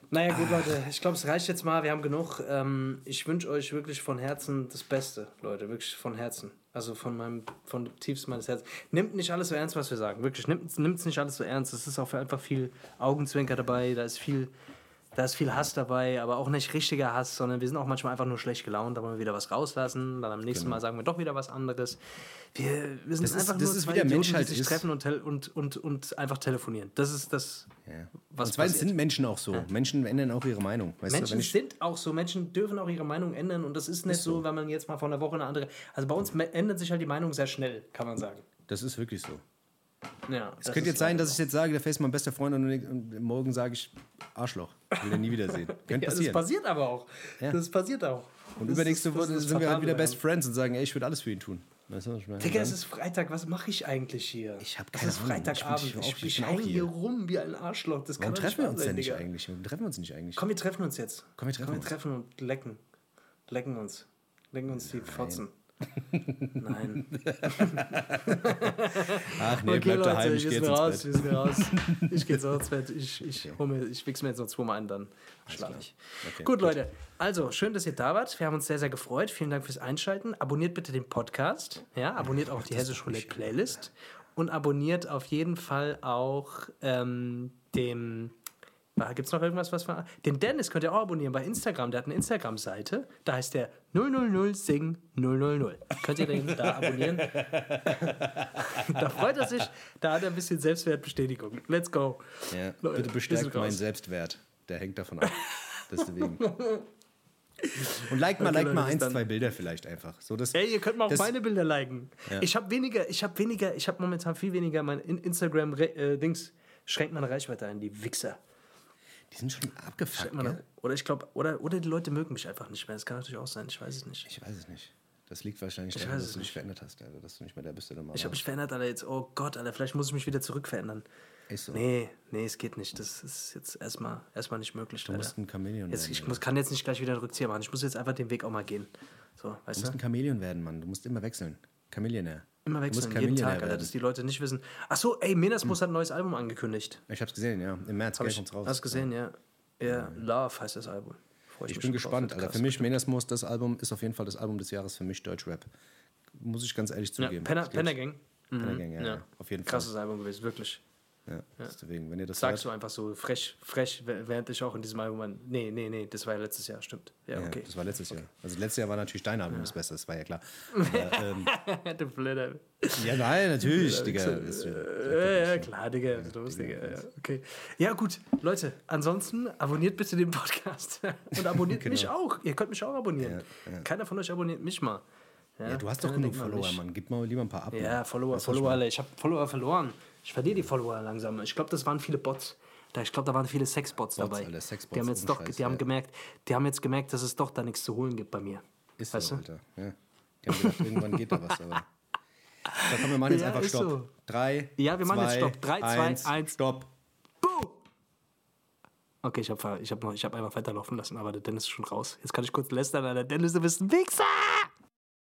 Naja, gut, Leute, ich glaube, es reicht jetzt mal. Wir haben genug. Ähm, ich wünsche euch wirklich von Herzen das Beste, Leute. Wirklich von Herzen. Also von meinem, von dem tiefsten meines Herzens. Nimmt nicht alles so ernst, was wir sagen. Wirklich, nimmt es nicht alles so ernst. Es ist auch einfach viel Augenzwinker dabei. Da ist viel. Da ist viel Hass dabei, aber auch nicht richtiger Hass, sondern wir sind auch manchmal einfach nur schlecht gelaunt, da wollen wir wieder was rauslassen, dann am nächsten Mal sagen wir doch wieder was anderes. Wir, wir sind Genau. Das ist- einfach das nur ist, zwei wie der Idioten, Mensch halt die sich ist. treffen und, und, und, und einfach telefonieren. Das ist das, Ja. was und zweitens passiert. sind Menschen auch so. Menschen ändern auch ihre Meinung. Weißt du, Menschen ich, sind auch so, Menschen dürfen auch ihre Meinung ändern und das ist nicht so, wenn man jetzt mal von einer Woche eine andere. Also bei uns ändert sich halt die Meinung sehr schnell, kann man sagen. das ist wirklich so. Ja, Es könnte jetzt sein, dass ich jetzt sage, der Face ist mein bester Freund und, morgen sage ich Arschloch. Ich will den nie wiedersehen. Könnte ja, das passieren. passiert aber auch. Ja. Das passiert auch. und Das übernächste ist- Woche das ist sind wir halt wieder. Best Friends und sagen, ey, ich würde alles für ihn tun. Weißt du? Digga, es ist Freitag, was mache ich eigentlich hier? Ich hab Es keine ist Ahnung. Ich bin- Freitagabend. ich Ich, ich, ich hier hier. rum wie ein Arschloch. Das kann Warum doch treffen wir uns denn nicht eigentlich? Warum treffen wir uns nicht eigentlich? Komm, wir treffen uns jetzt. Komm, wir treffen Komm, wir uns. treffen und lecken. Lecken uns. Lecken uns die Fotzen. Nein. Ach nee, bleib daheim, ich geh jetzt raus, ins Bett. sind raus. Ich gehe jetzt auch ins Bett. Ich, ich, hol mir, ich wichse mir jetzt noch zweimal ein, dann schlafe ich. Okay, gut, Leute. Also, schön, dass ihr da wart. Wir haben uns sehr, sehr gefreut. Vielen Dank fürs Einschalten. Abonniert bitte den Podcast. Ja, abonniert auch die Hessisch Roulette Playlist. Und abonniert auf jeden Fall auch ähm, dem. Gibt es noch irgendwas, was wir. Den Dennis könnt ihr auch abonnieren bei Instagram. Der hat eine Instagram-Seite. Da heißt der 000 Sing 000. Könnt ihr den da abonnieren? da freut er sich. Da hat er ein bisschen Selbstwertbestätigung. Let's go. Ja, Leute, bitte bestärkt meinen. Selbstwert. Der hängt davon ab. Deswegen. Und like mal, Okay, like mal eins, zwei Bilder vielleicht einfach. So, dass, Ey, ihr könnt mal auch meine Bilder liken. Ja. Ich habe weniger, ich habe weniger, ich habe momentan viel weniger mein In- Instagram äh, schränkt meine Reichweite ein, die Wichser. Die sind schon abgefuckt, gell? oder ich glaube, oder, oder die Leute mögen mich einfach nicht mehr. Das kann natürlich auch sein, ich weiß es nicht. Ich weiß es nicht. Das liegt wahrscheinlich Ich daran, dass du dich verändert hast, Alter. Dass du nicht mehr der bist, der du mal Ich habe mich verändert, Alter, jetzt, oh Gott, Alter, vielleicht muss ich mich wieder zurück verändern. Ist so. Nee, nee, es geht nicht. Das ist jetzt erstmal erstmal nicht möglich, Du Alter. musst ein Chamäleon Jetzt, werden. ich muss, kann jetzt nicht gleich wieder einen Rückzieher machen. Ich muss jetzt einfach den Weg auch mal gehen. So, Du weißt musst du? ein Chamäleon werden, Mann. Du musst immer wechseln. Chameleonär. Immer wechseln, jeden Chameleonär Tag, Alter, dass die Leute nicht wissen. Ach so, ey, Menasmus hat ein neues Album angekündigt. Ich hab's gesehen, ja. Im März, Hab ich, kommt's raus. Hast gesehen, ja. Ja, Love heißt das Album. Freu Ich mich bin gespannt, Alter. krass. Für mich, Menersmoos, das Album ist auf jeden Fall das Album des Jahres für mich, Deutschrap. Muss ich ganz ehrlich Ja, zugeben. Penner, Ich glaub, Penner Gang. Penner Gang, ja, Ja. ja, auf jeden Fall. Krasses Album gewesen, wirklich. Ja, Deswegen, wenn ihr das Sagst hört, du einfach so frech, frech, während ich auch in diesem Album. an- Nee, nee, nee, das war ja letztes Jahr, stimmt. Ja, ja, okay. das war letztes Jahr. Also letztes Jahr war natürlich dein Album das Beste, das war ja klar. Aber, ähm, du Blöder. ja, nein, natürlich, Digga. Das, Ja, ja, klar, Digga. ist los, Digga. Ja, okay. Ja, gut. Leute, ansonsten abonniert bitte den Podcast. Und abonniert mich auch. Ihr könnt mich auch abonnieren. Keiner von euch abonniert mich mal. ja, du hast doch genug Follower. Mann. Gib mal lieber ein paar ab. Ja. Follower, Follower, alle. Ich habe Follower verloren. Ich verliere die Follower langsam. Ich glaube, das waren viele Bots. Da- Ich glaube, da waren viele Sexbots dabei. Alter, Sexbots, die haben jetzt doch, Scheiß, die haben ja. gemerkt, die haben jetzt gemerkt, dass es doch da nichts zu holen gibt bei mir. Ist weißt so, du? Alter. Ja. Die haben gedacht, irgendwann geht da was, aber. So, komm, wir machen jetzt Ja, einfach Stopp. so. Drei. Ja, wir machen jetzt zwei, Stopp. Drei, zwei, eins, eins. Stopp. Okay, ich habe ich hab noch- ich hab einfach weiterlaufen lassen, aber der Dennis ist schon raus. Jetzt kann ich kurz lästern, Alter. Dennis, du bist ein Wichser!